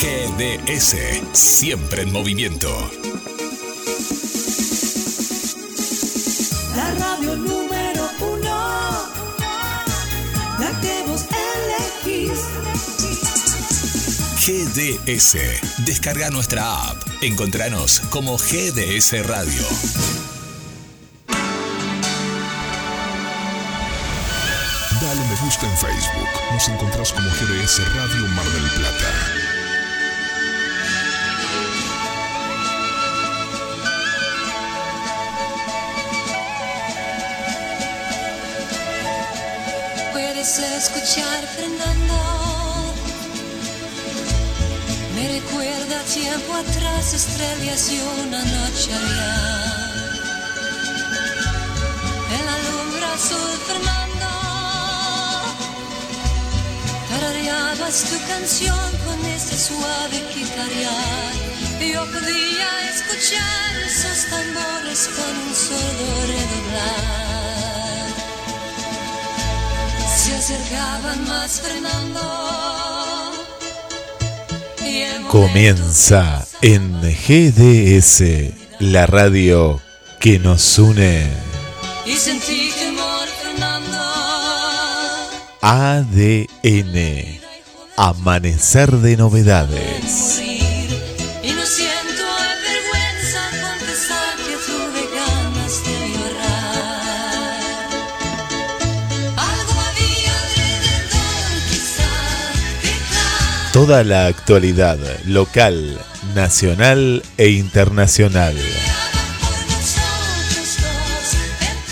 GDS. Siempre en movimiento. La radio número uno, la que vos elegís. GDS. Descarga nuestra app. Encontranos como GDS Radio. Dale me gusta en Facebook. Nos encontrás como GDS Radio Mar del Plata. Escuchar Fernando. Me recuerda tiempo atrás, estrellas y una noche allá. En la lumbre azul, Fernando. Tarareabas tu canción con ese suave guitarrear. Yo podía escuchar esos tambores con un sordo redoblar. Acercaban más Fernando. y el Comienza en GDS, la radio que nos une. Y sentí temor, Fernando. ADN, Amanecer de Novedades. Toda la actualidad local, nacional e internacional.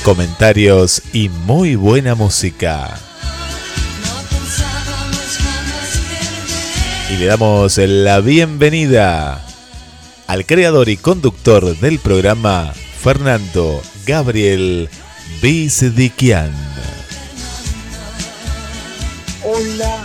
Comentarios y muy buena música. Y le damos la bienvenida al creador y conductor del programa, Fernando Gabriel Bizdiquian. Hola,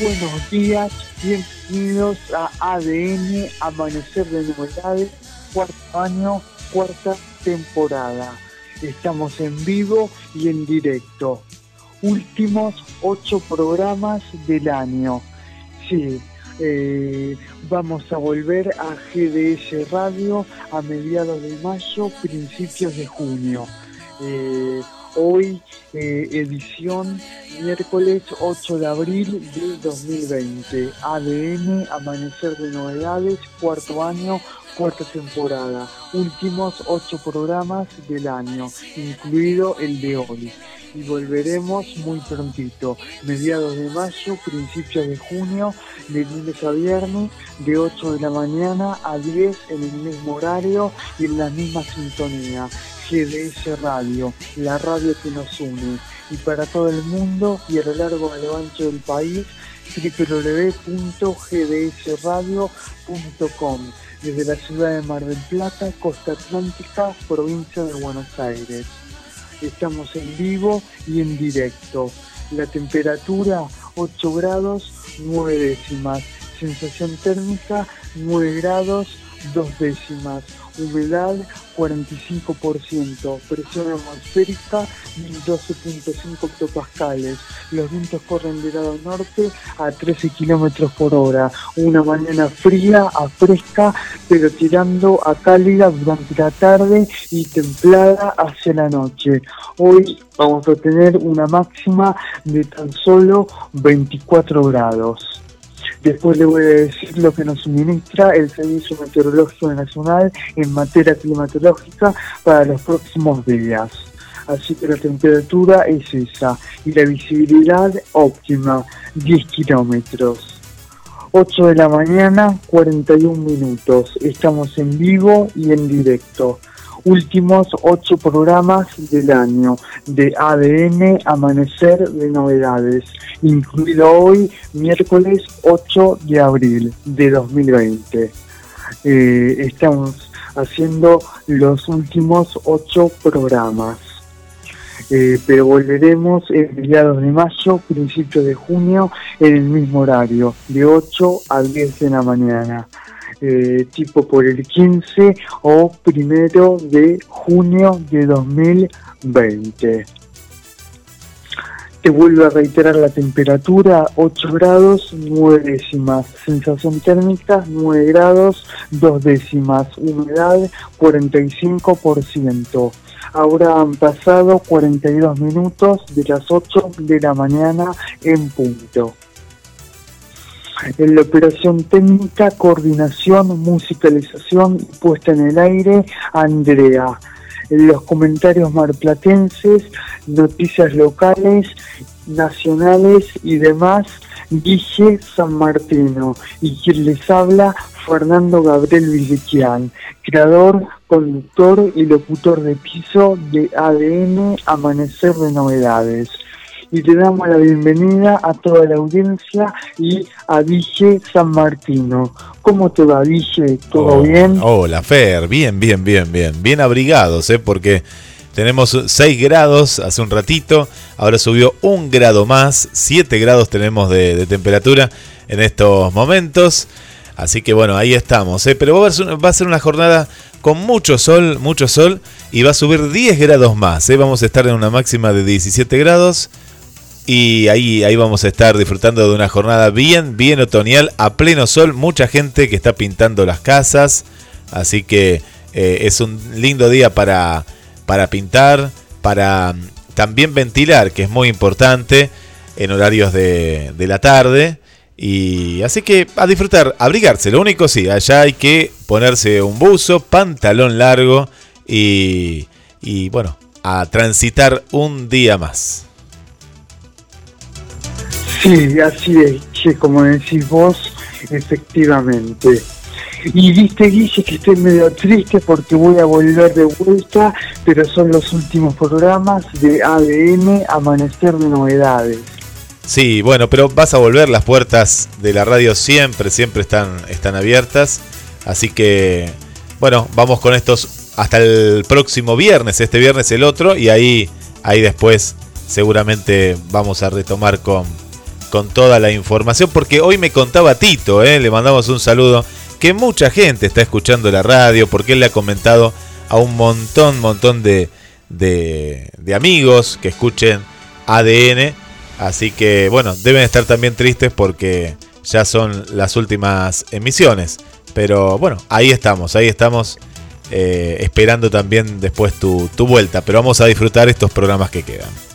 buenos días, bienvenidos a ADN Amanecer de Novedades, cuarto año, cuarta temporada. Estamos en vivo y en directo. Últimos ocho programas del año. Sí, eh, vamos a volver a GDS Radio a mediados de mayo, principios de junio. Eh, hoy eh, edición miércoles 8 de abril del 2020. ADN, Amanecer de Novedades, cuarto año, cuarta temporada. Últimos ocho programas del año, incluido el de hoy. Y volveremos muy prontito, mediados de mayo, principios de junio, de lunes a viernes, de 8 de la mañana a 10 en el mismo horario y en la misma sintonía. GDS Radio, la radio que nos une. Y para todo el mundo y a lo largo a lo ancho del país, www.gdsradio.com desde la ciudad de Mar del Plata, Costa Atlántica, provincia de Buenos Aires. Estamos en vivo y en directo. La temperatura 8 grados 9 décimas. Sensación térmica 9 grados 2 décimas. Humedad 45%. Presión atmosférica 12.5 hectopascales. Los vientos corren de lado norte a 13 kilómetros por hora. Una mañana fría a fresca, pero tirando a cálida durante la tarde y templada hacia la noche. Hoy vamos a tener una máxima de tan solo 24 grados. Después le voy a decir lo que nos suministra el Servicio Meteorológico Nacional en materia climatológica para los próximos días. Así que la temperatura es esa y la visibilidad óptima, 10 kilómetros. 8 de la mañana, 41 minutos. Estamos en vivo y en directo. Últimos ocho programas del año de ADN Amanecer de Novedades, incluido hoy, miércoles 8 de abril de 2020. Eh, estamos haciendo los últimos ocho programas. Eh, pero volveremos en mediados de mayo, principios de junio, en el mismo horario, de 8 a 10 de la mañana. Eh, tipo por el 15 o primero de junio de 2020. Te vuelvo a reiterar la temperatura, 8 grados, 9 décimas. Sensación térmica, 9 grados, 2 décimas. Humedad, 45%. Ahora han pasado 42 minutos de las 8 de la mañana en punto. En la operación técnica, coordinación, musicalización puesta en el aire, Andrea. En los comentarios marplatenses, noticias locales, nacionales y demás, Guille San Martino. Y quien les habla, Fernando Gabriel Villequian, creador, conductor y locutor de piso de ADN Amanecer de Novedades y te damos la bienvenida a toda la audiencia y a Ville San Martino. ¿Cómo te va, Ville? ¿Todo Oh, bien? Hola, Fer. Bien, bien, bien, bien. Bien abrigados, ¿eh? Porque tenemos 6 grados hace un ratito. Ahora subió un grado más. 7 grados tenemos de, de temperatura en estos momentos. Así que bueno, ahí estamos. ¿eh? Pero va a, ser, va a ser una jornada con mucho sol, mucho sol. Y va a subir 10 grados más. ¿eh? Vamos a estar en una máxima de 17 grados. Y ahí, ahí vamos a estar disfrutando de una jornada bien, bien otoñal, a pleno sol. Mucha gente que está pintando las casas. Así que eh, es un lindo día para, para pintar, para mm, también ventilar, que es muy importante en horarios de, de la tarde. Y así que a disfrutar, abrigarse. Lo único sí, allá hay que ponerse un buzo, pantalón largo y, y bueno, a transitar un día más. Sí, así es, che, como decís vos, efectivamente. Y viste, Guille, que estoy medio triste porque voy a volver de vuelta, pero son los últimos programas de ADN Amanecer de Novedades. Sí, bueno, pero vas a volver, las puertas de la radio siempre, siempre están, están abiertas. Así que, bueno, vamos con estos hasta el próximo viernes, este viernes el otro, y ahí, ahí después seguramente vamos a retomar con, con toda la información, porque hoy me contaba Tito, ¿eh? le mandamos un saludo, que mucha gente está escuchando la radio, porque él le ha comentado a un montón, montón de, de, amigos que escuchen ADN. Así que bueno, deben estar también tristes porque ya son las últimas emisiones. Pero bueno, ahí estamos, ahí estamos eh, esperando también después tu, tu vuelta. Pero vamos a disfrutar estos programas que quedan.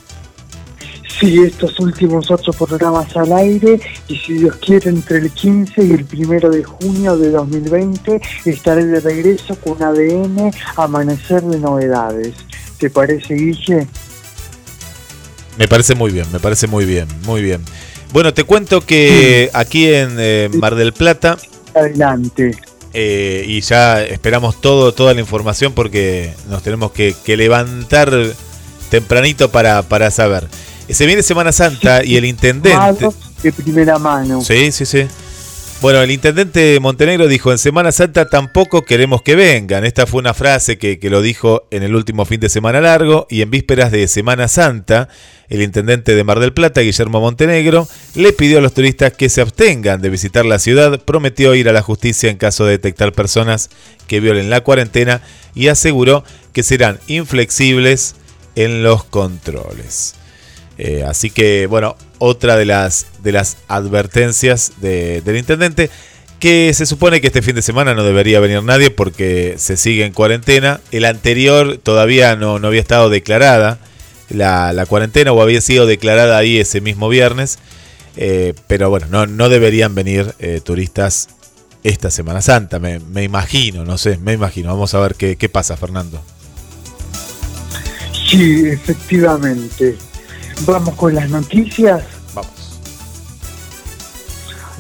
Sí, estos últimos ocho programas al aire y si Dios quiere entre el 15 y el primero de junio de 2020 estaré de regreso con ADN Amanecer de Novedades. ¿Te parece, Guille? Me parece muy bien, me parece muy bien, muy bien. Bueno, te cuento que aquí en eh, Mar del Plata, Adelante. eh, y ya esperamos todo, toda la información porque nos tenemos que, que levantar tempranito para, para saber. Se viene Semana Santa y el intendente... De primera mano. Sí, sí, sí. Bueno, el intendente de Montenegro dijo, en Semana Santa tampoco queremos que vengan. Esta fue una frase que, que, lo dijo en el último fin de semana largo y en vísperas de Semana Santa, el intendente de Mar del Plata, Guillermo Montenegro, le pidió a los turistas que se abstengan de visitar la ciudad, prometió ir a la justicia en caso de detectar personas que violen la cuarentena y aseguró que serán inflexibles en los controles. Eh, así que, bueno, otra de las, de las advertencias de, del intendente, que se supone que este fin de semana no debería venir nadie porque se sigue en cuarentena. El anterior todavía no, no había estado declarada la, la, cuarentena o había sido declarada ahí ese mismo viernes. Eh, pero bueno, no, no deberían venir eh, turistas esta Semana Santa, me, me, imagino, no sé, me imagino. Vamos a ver qué, qué pasa, Fernando. Sí, efectivamente. Vamos con las noticias. Vamos.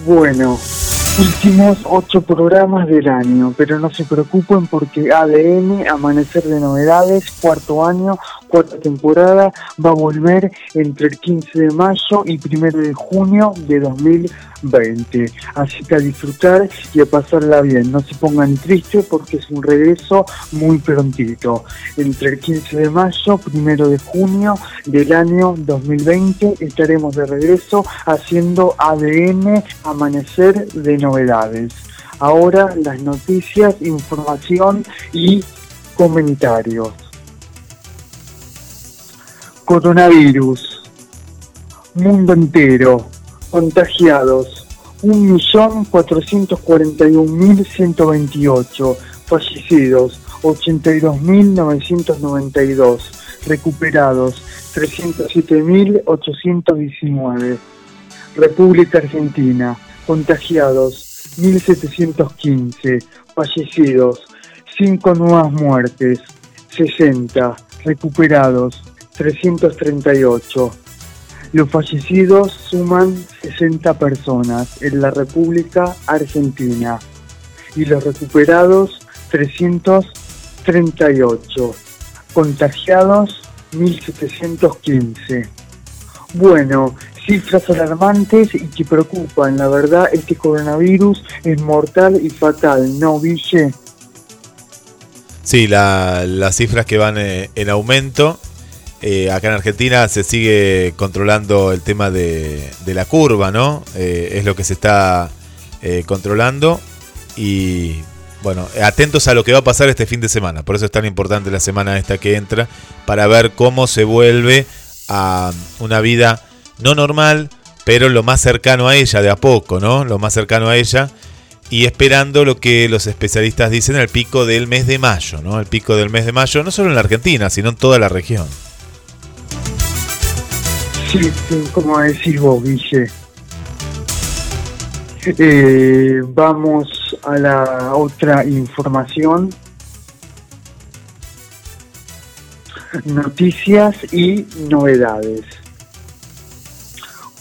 Bueno, Últimos ocho programas del año, pero no se preocupen porque ADN, Amanecer de Novedades, cuarto año, cuarta temporada, va a volver entre el 15 de mayo y 1 de junio de 2020. Así que a disfrutar y a pasarla bien. No se pongan tristes porque es un regreso muy prontito. Entre el 15 de mayo, 1 de junio del año 2020 estaremos de regreso haciendo ADN, Amanecer de Novedades. Ahora las noticias, información y comentarios. Coronavirus. Mundo entero. Contagiados. 1.441.128. Fallecidos. 82.992. Recuperados. 307.819. República Argentina. Contagiados. 1.715. Fallecidos. 5 nuevas muertes. 60. Recuperados. 338. Los fallecidos suman 60 personas en la República Argentina y los recuperados 338. Contagiados 1715. Bueno, cifras alarmantes y que preocupan. La verdad, este coronavirus es mortal y fatal, ¿no, Ville? Sí, la- las cifras que van eh, en aumento. Eh, acá en Argentina se sigue controlando el tema de, de la curva, ¿no? Eh, es lo que se está eh, controlando. Y bueno, atentos a lo que va a pasar este fin de semana. Por eso es tan importante la semana esta que entra, para ver cómo se vuelve a una vida no normal, pero lo más cercano a ella, de a poco, ¿no? Lo más cercano a ella y esperando lo que los especialistas dicen, el pico del mes de mayo, ¿no? El pico del mes de mayo, no solo en la Argentina, sino en toda la región. Sí, como decís vos. Eh, vamos a la otra información. Noticias y novedades.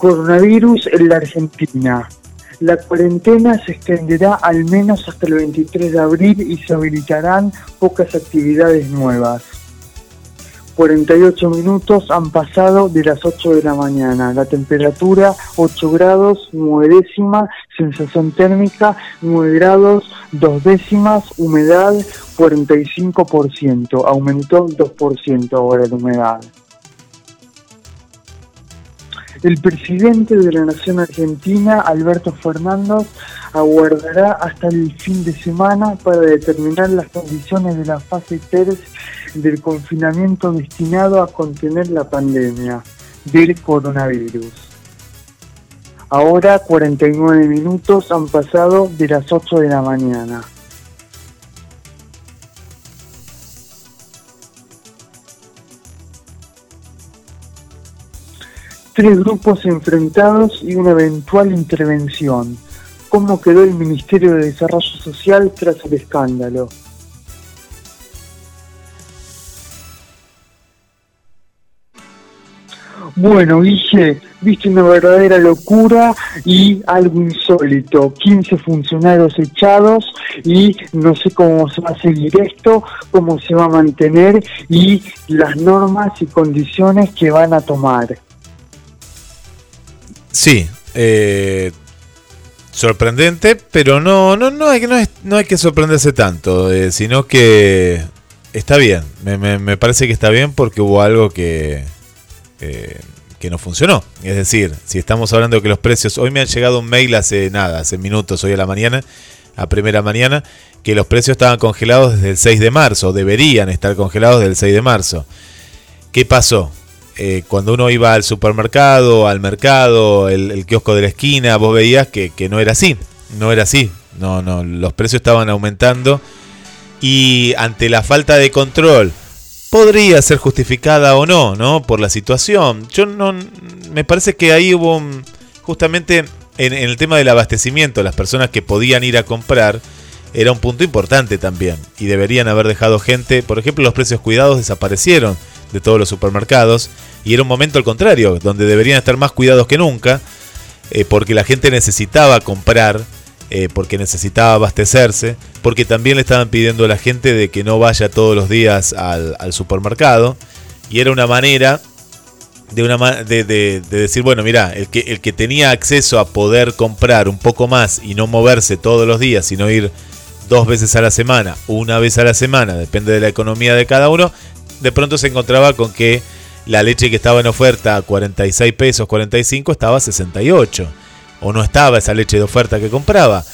Coronavirus en la Argentina. La cuarentena se extenderá al menos hasta el 23 de abril y se habilitarán pocas actividades nuevas. 48 minutos han pasado de las 8 de la mañana. La temperatura 8 grados, 9 décimas, sensación térmica 9 grados, 2 décimas, humedad 45%, aumentó 2% ahora la humedad. El presidente de la Nación Argentina, Alberto Fernández, aguardará hasta el fin de semana para determinar las condiciones de la fase 3 del confinamiento destinado a contener la pandemia del coronavirus. Ahora 49 minutos han pasado de las 8 de la mañana. Tres grupos enfrentados y una eventual intervención. ¿Cómo quedó el Ministerio de Desarrollo Social tras el escándalo? Bueno, Guille, viste una verdadera locura y algo insólito. 15 funcionarios echados y no sé cómo se va a seguir esto, cómo se va a mantener y las normas y condiciones que van a tomar. Sí, eh, sorprendente, pero no, no, no, hay, que- no, no hay que sorprenderse tanto, eh, sino que está bien. Me, me- me parece que está bien porque hubo algo que, eh, que no funcionó. Es decir, si estamos hablando de que los precios, hoy me han llegado un mail hace nada, hace minutos, hoy a la mañana, a primera mañana, que los precios estaban congelados desde el 6 de marzo, deberían estar congelados desde el 6 de marzo. ¿Qué pasó? Eh, cuando uno iba al supermercado, al mercado, el, kiosco de la esquina, vos veías que, no era así. No era así. No, no, los precios estaban aumentando. Y ante la falta de control, podría ser justificada o no, ¿no? Por la situación. Yo no. Me parece que ahí hubo un- justamente en, en el tema del abastecimiento, las personas que podían ir a comprar, era un punto importante también. Y deberían haber dejado gente. Por ejemplo, los precios cuidados desaparecieron de todos los supermercados. Y era un momento al contrario, donde deberían estar más cuidados que nunca. eh, porque la gente necesitaba comprar eh, porque necesitaba abastecerse, porque también le estaban pidiendo a la gente de que no vaya todos los días al, supermercado, y era una manera de, una, de, de, de, decir, bueno, mira, el que, el que tenía acceso a poder comprar un poco más y no moverse todos los días, sino ir dos veces a la semana, una vez a la semana, depende de la economía de cada uno, de pronto se encontraba con que la leche que estaba en oferta a 46 pesos, 45, estaba a 68. O no estaba esa leche de oferta que compraba.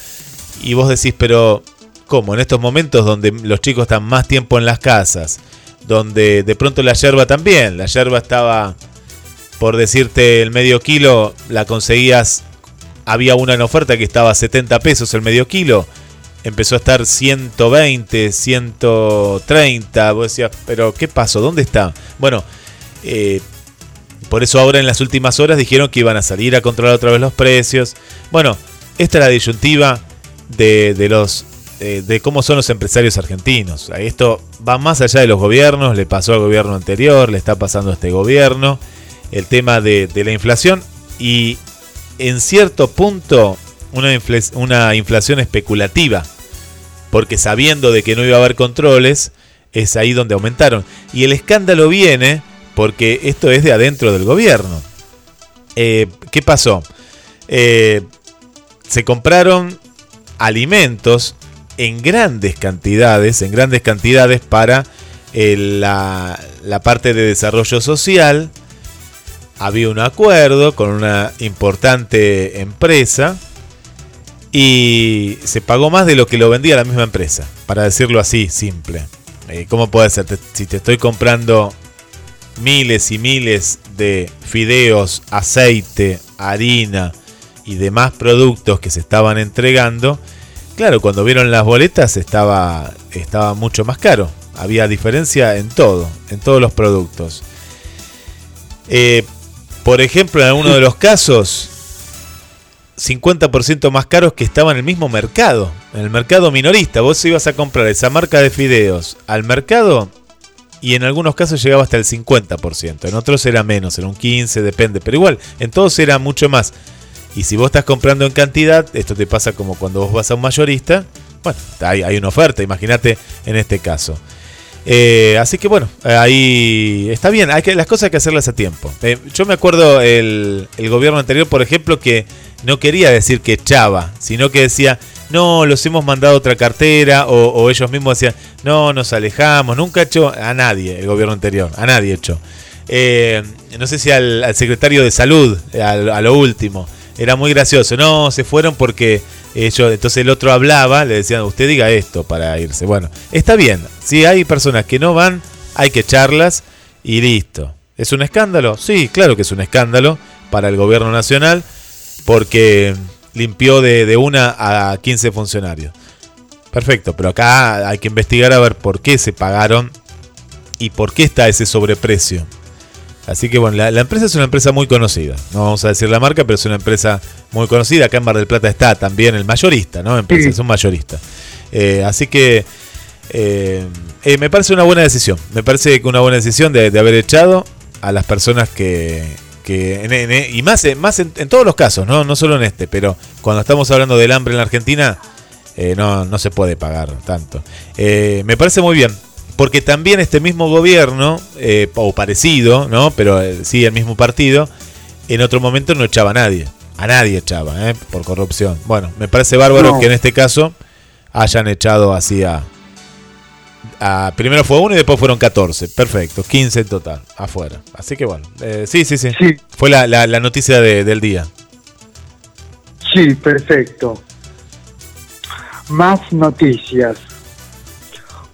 Y vos decís, pero ¿cómo? En estos momentos donde los chicos están más tiempo en las casas, donde de pronto la yerba también, la yerba estaba, por decirte, el medio kilo, la conseguías, había una en oferta que estaba a 70 pesos el medio kilo, empezó a estar 120, 130, vos decías, pero ¿qué pasó? ¿Dónde está? Bueno, eh, por eso ahora en las últimas horas dijeron que iban a salir a controlar otra vez los precios. Bueno, esta es la disyuntiva de, los eh, de cómo son los empresarios argentinos. Esto va más allá de los gobiernos, le pasó al gobierno anterior, le está pasando a este gobierno, el tema de la inflación y en cierto punto una, una inflación especulativa, porque sabiendo de que no iba a haber controles, es ahí donde aumentaron. Y el escándalo viene porque esto es de adentro del gobierno. Eh, ¿Qué pasó? Eh, se compraron alimentos en grandes cantidades, en grandes cantidades para eh, la, la parte de desarrollo social. Había un acuerdo con una importante empresa y se pagó más de lo que lo vendía la misma empresa, para decirlo así, simple. Eh, ¿Cómo puede ser? Si te estoy comprando miles y miles de fideos, aceite, harina y demás productos que se estaban entregando, claro, cuando vieron las boletas estaba, estaba mucho más caro. Había diferencia en todo, en todos los productos. Eh, por ejemplo, en alguno de los casos, 50% más caros que estaban en el mismo mercado, en el mercado minorista. Vos ibas a comprar esa marca de fideos al mercado y en algunos casos llegaba hasta el 50%, en otros era menos, era un 15, depende, pero igual, en todos era mucho más. Y si vos estás comprando en cantidad, esto te pasa como cuando vos vas a un mayorista, bueno, hay, hay una oferta, imagínate en este caso. Eh, así que bueno, ahí está bien, hay que, las cosas hay que hacerlas a tiempo. Eh, yo me acuerdo el, el gobierno anterior, por ejemplo, que no quería decir que echaba, sino que decía, no, los hemos mandado otra cartera, o, o, ellos mismos decían, no, nos alejamos, nunca echó a nadie el gobierno anterior, a nadie echó. Eh, no sé si al, al secretario de salud, a, a, lo último, era muy gracioso, no, se fueron porque ellos, entonces el otro hablaba, le decían, usted diga esto para irse. Bueno, está bien, si hay personas que no van, hay que echarlas y listo. ¿Es un escándalo? Sí, claro que es un escándalo para el gobierno nacional porque limpió de, de una a 15 funcionarios. Perfecto, pero acá hay que investigar a ver por qué se pagaron y por qué está ese sobreprecio. Así que bueno, la, la, empresa es una empresa muy conocida. No vamos a decir la marca, pero es una empresa muy conocida. Acá en Mar del Plata está también el mayorista, ¿no? Empresa, sí. es un mayorista. Eh, así que eh, eh, me parece una buena decisión. Me parece que una buena decisión de, de haber echado a las personas que, que en, en, y más, más en, en, todos los casos, ¿no? no solo en este, pero cuando estamos hablando del hambre en la Argentina, eh, no, no se puede pagar tanto. Eh, me parece muy bien, porque también este mismo gobierno, eh, o parecido, ¿no? pero sí el mismo partido, en otro momento no echaba a nadie. A nadie echaba, por corrupción. Bueno, me parece bárbaro no. que en este caso hayan echado así a, a, primero fue uno y después fueron 14. Perfecto, 15 en total, afuera. Así que bueno, eh, sí, sí, sí, sí. Fue la, la, la noticia de, del día. Sí, perfecto. Más noticias.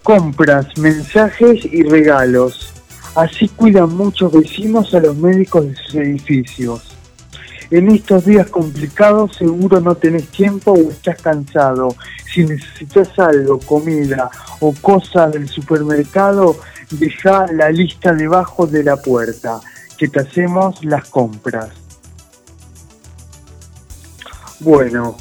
Compras, mensajes y regalos. Así cuidan muchos vecinos a los médicos de sus edificios. En estos días complicados seguro no tenés tiempo o estás cansado. Si necesitas algo, comida o cosas del supermercado, deja la lista debajo de la puerta, que te hacemos las compras. Bueno,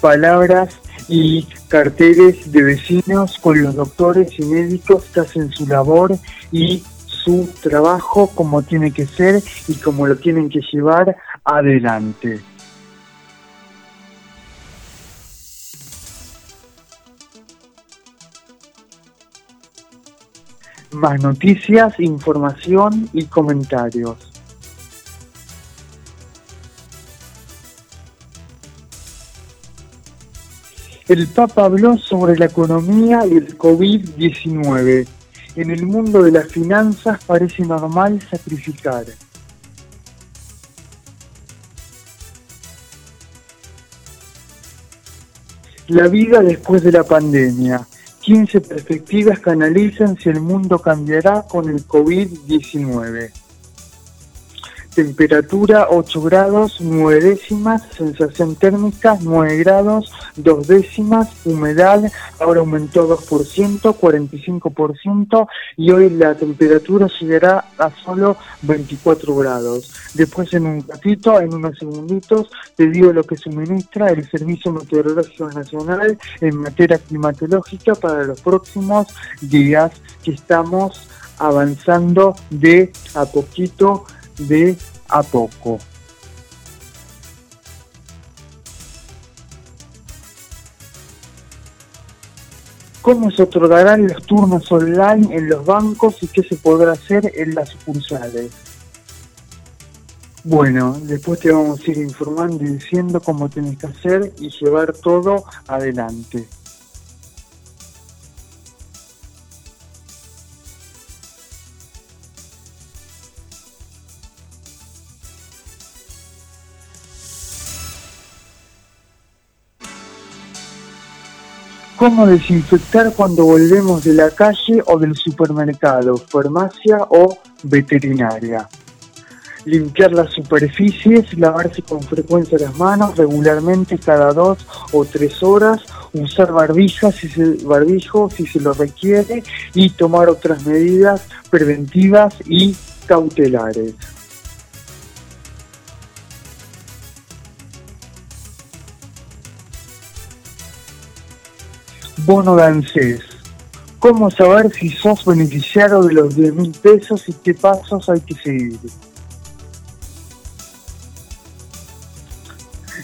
palabras y carteles de vecinos con los doctores y médicos que hacen su labor y su trabajo como tiene que ser y como lo tienen que llevar adelante. Más noticias, información y comentarios. El Papa habló sobre la economía y el COVID-19. En el mundo de las finanzas parece normal sacrificar. La vida después de la pandemia. 15 perspectivas que analizan si el mundo cambiará con el COVID-19 temperatura 8 grados 9 décimas, sensación térmica 9 grados 2 décimas, humedad ahora aumentó 2%, 45% y hoy la temperatura llegará a solo 24 grados. Después en un ratito, en unos segunditos, te digo lo que suministra el Servicio Meteorológico Nacional en materia climatológica para los próximos días que estamos avanzando de a poquito de a poco. ¿Cómo se otorgarán los turnos online en los bancos y qué se podrá hacer en las sucursales? Bueno, después te vamos a ir informando y diciendo cómo tienes que hacer y llevar todo adelante. Cómo desinfectar cuando volvemos de la calle o del supermercado, farmacia o veterinaria. Limpiar las superficies, lavarse con frecuencia las manos regularmente cada dos o tres horas, usar barbijas si se, barbijo si se lo requiere y tomar otras medidas preventivas y cautelares. Bono de ANSES. ¿Cómo saber si sos beneficiario de los 10 mil pesos y qué pasos hay que seguir?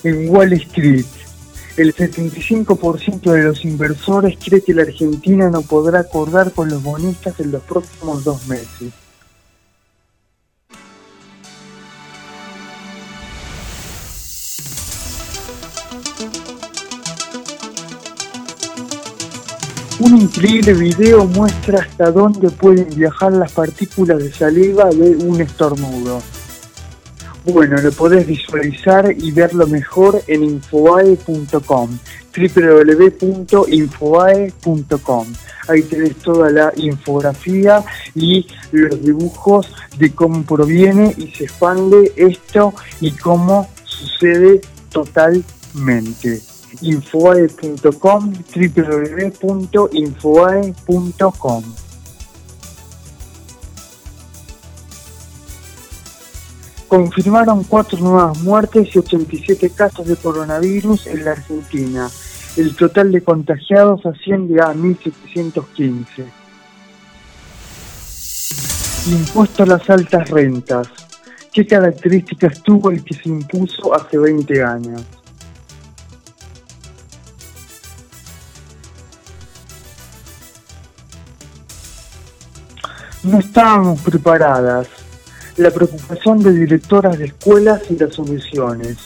En Wall Street, el 75% de los inversores cree que la Argentina no podrá acordar con los bonistas en los próximos dos meses. Un increíble video muestra hasta dónde pueden viajar las partículas de saliva de un estornudo. Bueno, lo podés visualizar y verlo mejor en infobae.com, www.infobae.com. Ahí tenés toda la infografía y los dibujos de cómo proviene y se expande esto y cómo sucede totalmente infoae.com, www.infoae.com. Confirmaron cuatro nuevas muertes y 87 casos de coronavirus en la Argentina. El total de contagiados asciende a 1.715. Impuesto a las altas rentas. ¿Qué características tuvo el que se impuso hace 20 años? No estábamos preparadas. La preocupación de directoras de escuelas y las soluciones.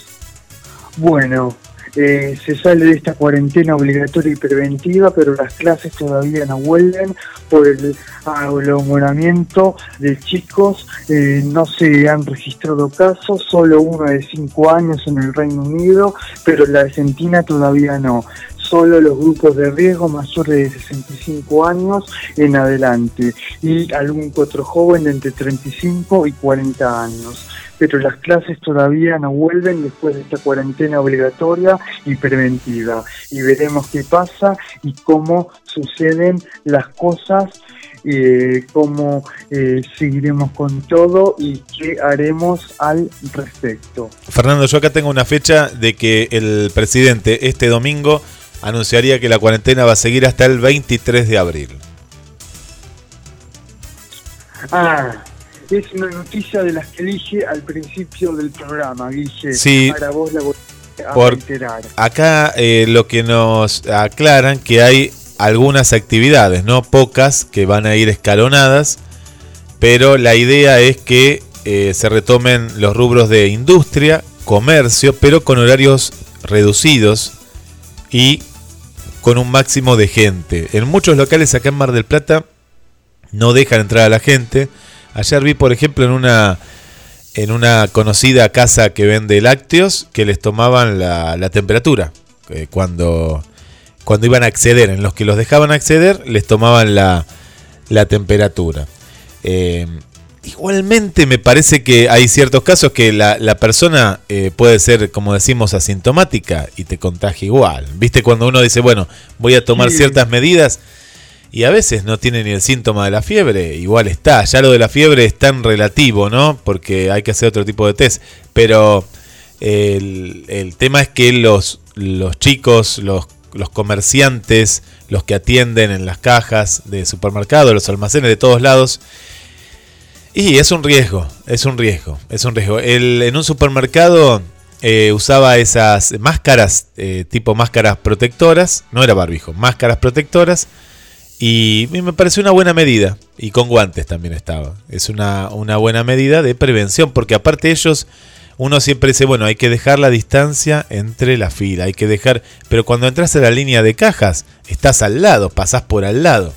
Bueno, eh, se sale de esta cuarentena obligatoria y preventiva, pero las clases todavía no vuelven por el aglomeramiento de chicos. Eh, no se han registrado casos, solo uno de cinco años en el Reino Unido, pero en la Argentina todavía no solo los grupos de riesgo mayores de 65 años en adelante y algún otro joven de entre 35 y 40 años. Pero las clases todavía no vuelven después de esta cuarentena obligatoria y preventiva. Y veremos qué pasa y cómo suceden las cosas eh, cómo eh, seguiremos con todo y qué haremos al respecto. Fernando, yo acá tengo una fecha de que el presidente este domingo anunciaría que la cuarentena va a seguir hasta el 23 de abril. Ah, es una noticia de las que dije al principio del programa, Guille. Sí. Para vos la voy a Por- reiterar. Acá eh, lo que nos aclaran que hay algunas actividades, no pocas, que van a ir escalonadas, pero la idea es que eh, se retomen los rubros de industria, comercio, pero con horarios reducidos y con un máximo de gente. En muchos locales acá en Mar del Plata no dejan entrar a la gente. Ayer vi, por ejemplo, en una en una conocida casa que vende lácteos que les tomaban la, temperatura eh, cuando cuando iban a acceder. En los que los dejaban acceder les tomaban la, la temperatura. Eh, igualmente me parece que hay ciertos casos que la, la persona eh, puede ser, como decimos, asintomática y te contagia igual. ¿Viste cuando uno dice, bueno, voy a tomar ciertas medidas? Y a veces no tiene ni el síntoma de la fiebre, igual está. Ya lo de la fiebre es tan relativo, ¿no? Porque hay que hacer otro tipo de test. Pero el, el tema es que los, los chicos, los los comerciantes, los que atienden en las cajas de supermercados, los almacenes de todos lados. Y es un riesgo, es un riesgo, es un riesgo. El, en un supermercado eh, usaba esas máscaras, eh, tipo máscaras protectoras, no era barbijo, máscaras protectoras. Y me pareció una buena medida. Y con guantes también estaba. Es una, una buena medida de prevención, porque aparte ellos uno siempre dice, bueno, hay que dejar la distancia entre la fila, hay que dejar, pero cuando entras a la línea de cajas, estás al lado, pasás por al lado.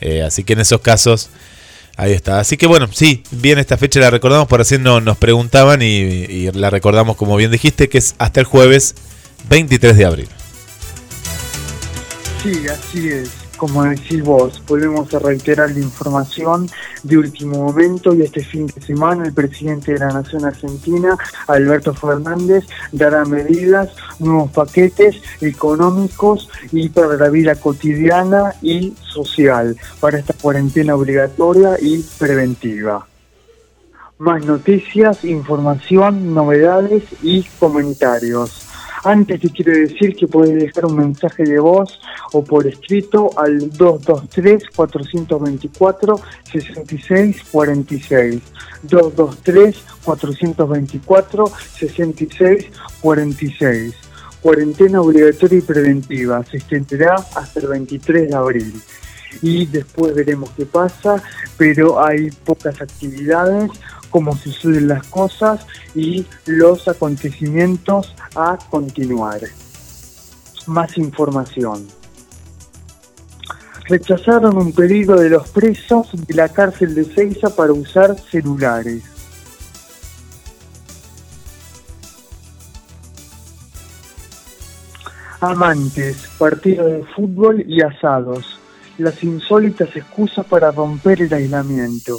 Eh, así que en esos casos, ahí está. Así que bueno, sí, bien esta fecha la recordamos, por así no, nos preguntaban y, y la recordamos como bien dijiste, que es hasta el jueves 23 de abril. Sí, así es como decís vos, volvemos a reiterar la información de último momento y este fin de semana el presidente de la Nación Argentina, Alberto Fernández, dará medidas, nuevos paquetes económicos y para la vida cotidiana y social, para esta cuarentena obligatoria y preventiva. Más noticias, información, novedades y comentarios. Antes te quiero decir que puedes dejar un mensaje de voz o por escrito al 223-424-6646. 223-424-6646. Cuarentena obligatoria y preventiva. Se extenderá hasta el 23 de abril y después veremos qué pasa, pero hay pocas actividades, cómo suceden las cosas y los acontecimientos a continuar. Más información. Rechazaron un pedido de los presos de la cárcel de Ceiza para usar celulares. Amantes, partido de fútbol y asados. Las insólitas excusas para romper el aislamiento.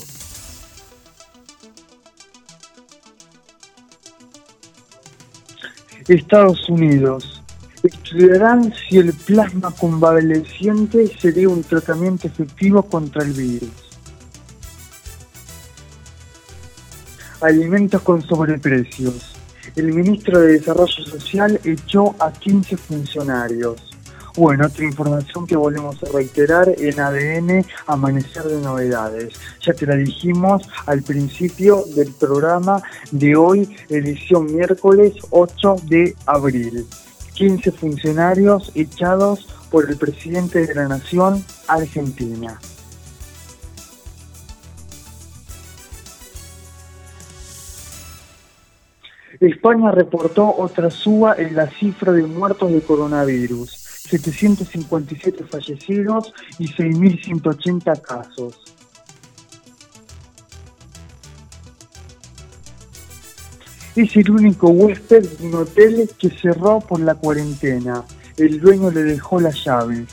Estados Unidos. Estudiarán si el plasma convaleciente sería un tratamiento efectivo contra el virus. Alimentos con sobreprecios. El ministro de Desarrollo Social echó a 15 funcionarios. Bueno, otra información que volvemos a reiterar en ADN Amanecer de Novedades. Ya te la dijimos al principio del programa de hoy, edición miércoles 8 de abril. 15 funcionarios echados por el presidente de la Nación, Argentina. España reportó otra suba en la cifra de muertos de coronavirus. 757 fallecidos y 6.180 casos. Es el único huésped de un hotel que cerró por la cuarentena. El dueño le dejó las llaves.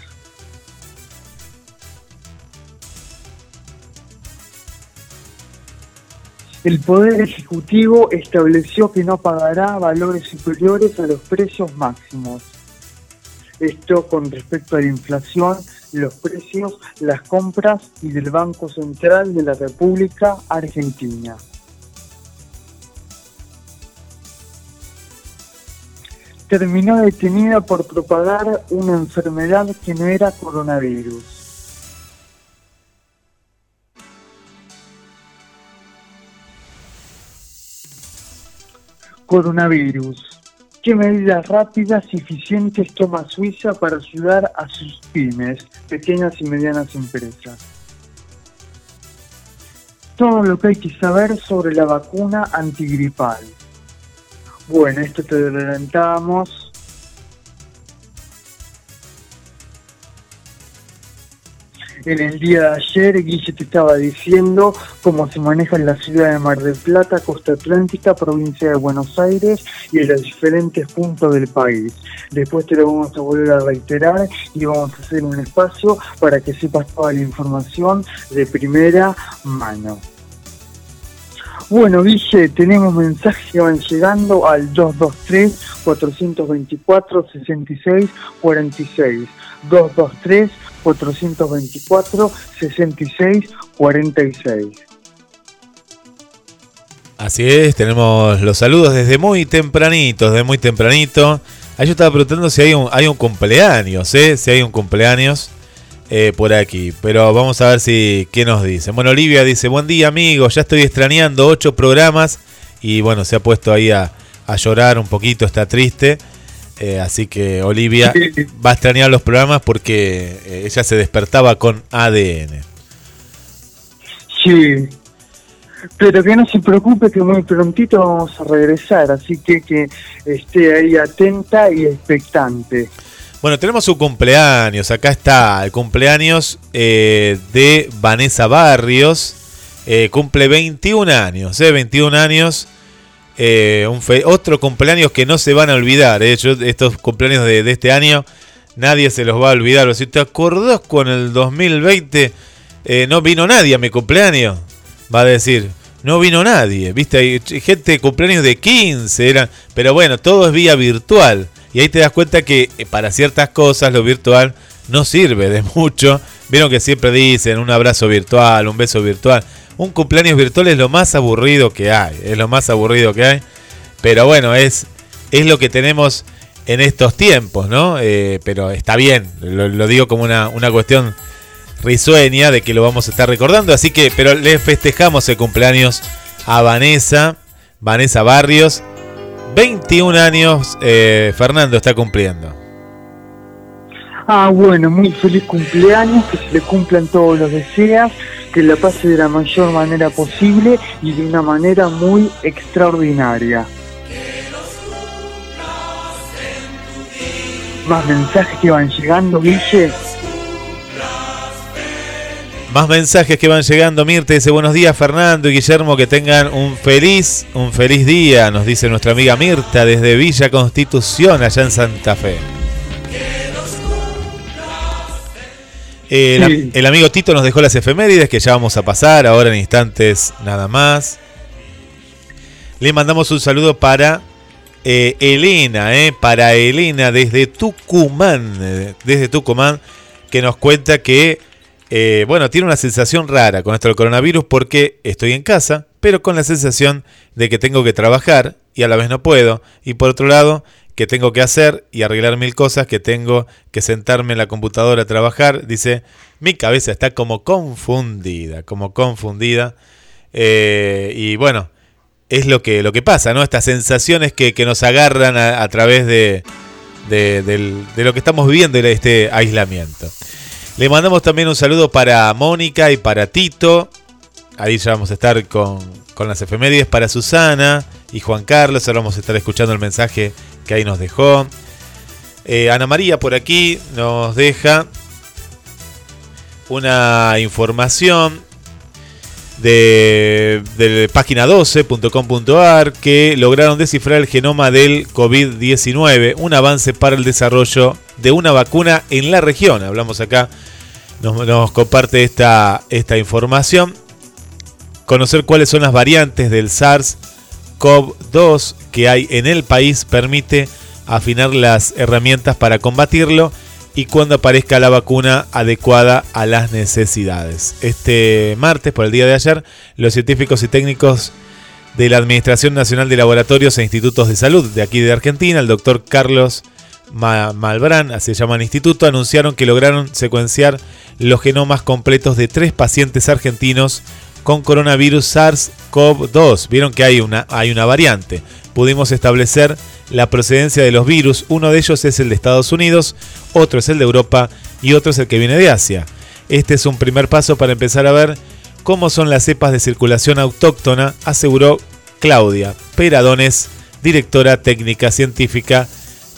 El Poder Ejecutivo estableció que no pagará valores superiores a los precios máximos. Esto con respecto a la inflación, los precios, las compras y del Banco Central de la República Argentina. Terminó detenida por propagar una enfermedad que no era coronavirus. Coronavirus ¿Qué medidas rápidas y eficientes toma Suiza para ayudar a sus pymes, pequeñas y medianas empresas? Todo lo que hay que saber sobre la vacuna antigripal. Bueno, esto te adelantamos en el día de ayer, Guille te estaba diciendo cómo se maneja en la ciudad de Mar del Plata, Costa Atlántica, provincia de Buenos Aires y en los diferentes puntos del país. Después te lo vamos a volver a reiterar y vamos a hacer un espacio para que sepas toda la información de primera mano. Bueno, Guille, tenemos mensajes que van llegando al 223-424-6646. 223-424-6646. Así es, tenemos los saludos desde muy tempranito, desde muy tempranito. Ahí yo estaba preguntando si hay un, hay un cumpleaños, ¿eh? Si hay un cumpleaños eh, por aquí. Pero vamos a ver si qué nos dicen. Bueno, Olivia dice, buen día amigos, ya estoy extrañando ocho programas. Y bueno, se ha puesto ahí a llorar un poquito, está triste. Eh, así que Olivia va a extrañar los programas porque eh, ella se despertaba con ADN. Sí, pero que no se preocupe que muy prontito vamos a regresar, así que que esté ahí atenta y expectante. Bueno, tenemos un cumpleaños, acá está el cumpleaños eh, de Vanessa Barrios, eh, cumple 21 años, eh, 21 años, eh, un otro cumpleaños que no se van a olvidar, eh, yo- estos cumpleaños de, este año nadie se los va a olvidar, si te acordás con el 2020 eh, no vino nadie a mi cumpleaños, va a decir, no vino nadie, viste, hay gente de cumpleaños de 15, eran, pero bueno, todo es vía virtual. Y ahí te das cuenta que eh, para ciertas cosas lo virtual no sirve de mucho. Vieron que siempre dicen un abrazo virtual, un beso virtual. Un cumpleaños virtual es lo más aburrido que hay, es lo más aburrido que hay. Pero bueno, es, es lo que tenemos en estos tiempos, ¿no? Eh, pero está bien, lo, digo como una, una cuestión risueña de que lo vamos a estar recordando. Así que, pero le festejamos el cumpleaños a Vanessa, Vanessa Barrios. 21 años, eh, Fernando está cumpliendo. Ah, bueno, muy feliz cumpleaños, que se le cumplan todos los deseos, que la pase de la mayor manera posible y de una manera muy extraordinaria. Más mensajes que van llegando, Guille. Más mensajes que van llegando. Mirte dice buenos días Fernando y Guillermo, que tengan un feliz, un feliz día, nos dice nuestra amiga Mirta desde Villa Constitución, allá en Santa Fe. El, Sí. el amigo Tito nos dejó las efemérides que ya vamos a pasar ahora en instantes nada más. Le mandamos un saludo para eh, Elena, eh, para Elena desde Tucumán, eh, desde Tucumán, que nos cuenta que, eh, bueno, tiene una sensación rara con esto del coronavirus porque estoy en casa, pero con la sensación de que tengo que trabajar y a la vez no puedo. Y por otro lado, que tengo que hacer y arreglar mil cosas, que tengo que sentarme en la computadora a trabajar. Dice, mi cabeza está como confundida, como confundida. Eh, y bueno, es lo que, lo que pasa, ¿no? Estas sensaciones que, que nos agarran a, través de, de, lo que estamos viviendo, de este aislamiento. Le mandamos también un saludo para Mónica y para Tito. Ahí ya vamos a estar con, con las efemérides para Susana y Juan Carlos. Ahora vamos a estar escuchando el mensaje que ahí nos dejó. Eh, Ana María por aquí nos deja una información de, de página 12.com.ar que lograron descifrar el genoma del COVID-19, un avance para el desarrollo de una vacuna en la región. Hablamos acá, nos, nos comparte esta, esta información. Conocer cuáles son las variantes del SARS-CoV-2 que hay en el país permite afinar las herramientas para combatirlo y cuando aparezca la vacuna adecuada a las necesidades. Este martes, por el día de ayer, los científicos y técnicos de la Administración Nacional de Laboratorios e Institutos de Salud de aquí de Argentina, el doctor Carlos Ma- Malbrán, así se llama el instituto, anunciaron que lograron secuenciar los genomas completos de tres pacientes argentinos con coronavirus SARS-CoV-2. Vieron que hay una, hay una variante. Pudimos establecer la procedencia de los virus. Uno de ellos es el de Estados Unidos, otro es el de Europa y otro es el que viene de Asia. Este es un primer paso para empezar a ver cómo son las cepas de circulación autóctona, aseguró Claudia Peradones, directora técnica científica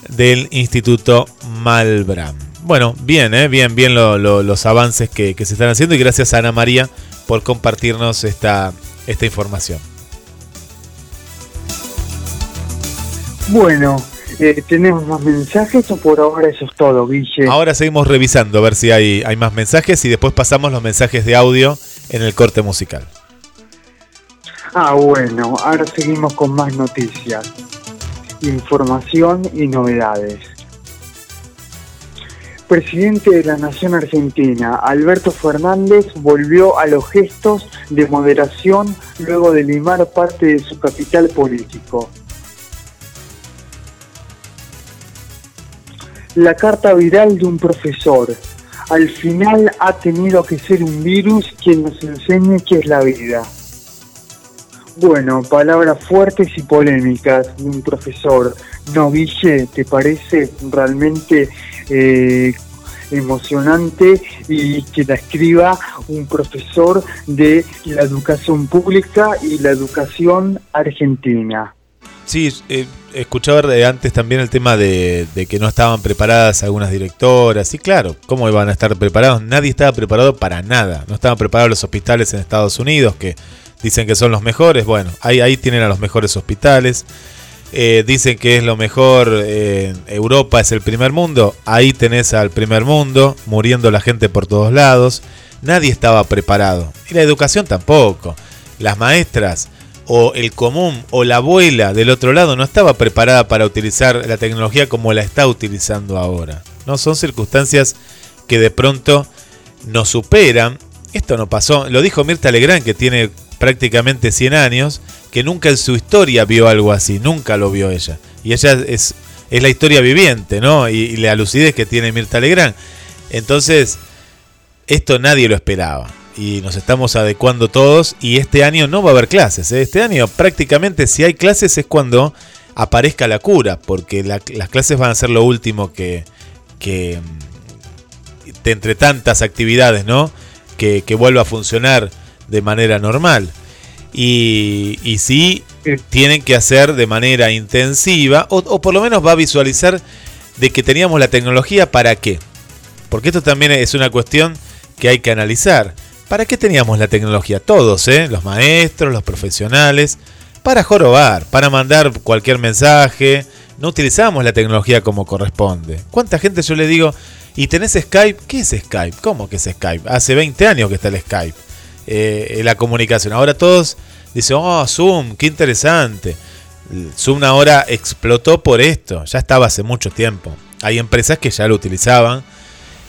del Instituto Malbram. Bueno, bien, ¿eh? bien, bien los avances que, que, se están haciendo y gracias a Ana María por compartirnos esta, esta información. Bueno, eh, ¿tenemos más mensajes o por ahora eso es todo, Guille? Ahora seguimos revisando a ver si hay, hay más mensajes y después pasamos los mensajes de audio en el corte musical. Ah, bueno, ahora seguimos con más noticias, información y novedades. Presidente de la Nación Argentina, Alberto Fernández, volvió a los gestos de moderación luego de limar parte de su capital político. La carta viral de un profesor. Al final ha tenido que ser un virus quien nos enseñe qué es la vida. Bueno, palabras fuertes y polémicas de un profesor. No, Guille, ¿te parece realmente eh, emocionante y que la escriba un profesor de la educación pública y la educación argentina? Sí, eh, escuchaba antes también el tema de, que no estaban preparadas algunas directoras. Y claro, ¿cómo iban a estar preparados? Nadie estaba preparado para nada. No estaban preparados los hospitales en Estados Unidos, que dicen que son los mejores. Bueno, ahí tienen a los mejores hospitales. Eh, dicen que es lo mejor, eh, Europa es el primer mundo. Ahí tenés al primer mundo, muriendo la gente por todos lados. Nadie estaba preparado. Y la educación tampoco. Las maestras o el común o la abuela del otro lado no estaba preparada para utilizar la tecnología como la está utilizando ahora. No son circunstancias que de pronto nos superan. Esto no pasó, lo dijo Mirta Legrand que tiene prácticamente 100 años, que nunca en su historia vio algo así, nunca lo vio ella. Y ella es, es la historia viviente, ¿no? Y, la lucidez que tiene Mirta Legrand. Entonces, esto nadie lo esperaba. Y nos estamos adecuando todos. Y este año no va a haber clases. ¿eh? Este año prácticamente si hay clases es cuando aparezca la cura. Porque la, las clases van a ser lo último que, que de entre tantas actividades, ¿no? Que, que vuelva a funcionar de manera normal. Y, y sí, tienen que hacer de manera intensiva, o, o, por lo menos va a visualizar de que teníamos la tecnología para qué. Porque esto también es una cuestión que hay que analizar. ¿Para qué teníamos la tecnología? Todos, ¿eh? los maestros, los profesionales, para jorobar, para mandar cualquier mensaje. No utilizamos la tecnología como corresponde. ¿Cuánta gente yo le digo, ¿y tenés Skype? ¿Qué es Skype? ¿Cómo que es Skype? Hace 20 años que está el Skype eh, la comunicación. Ahora todos dicen, oh, Zoom, qué interesante. Zoom ahora explotó por esto, ya estaba hace mucho tiempo. Hay empresas que ya lo utilizaban.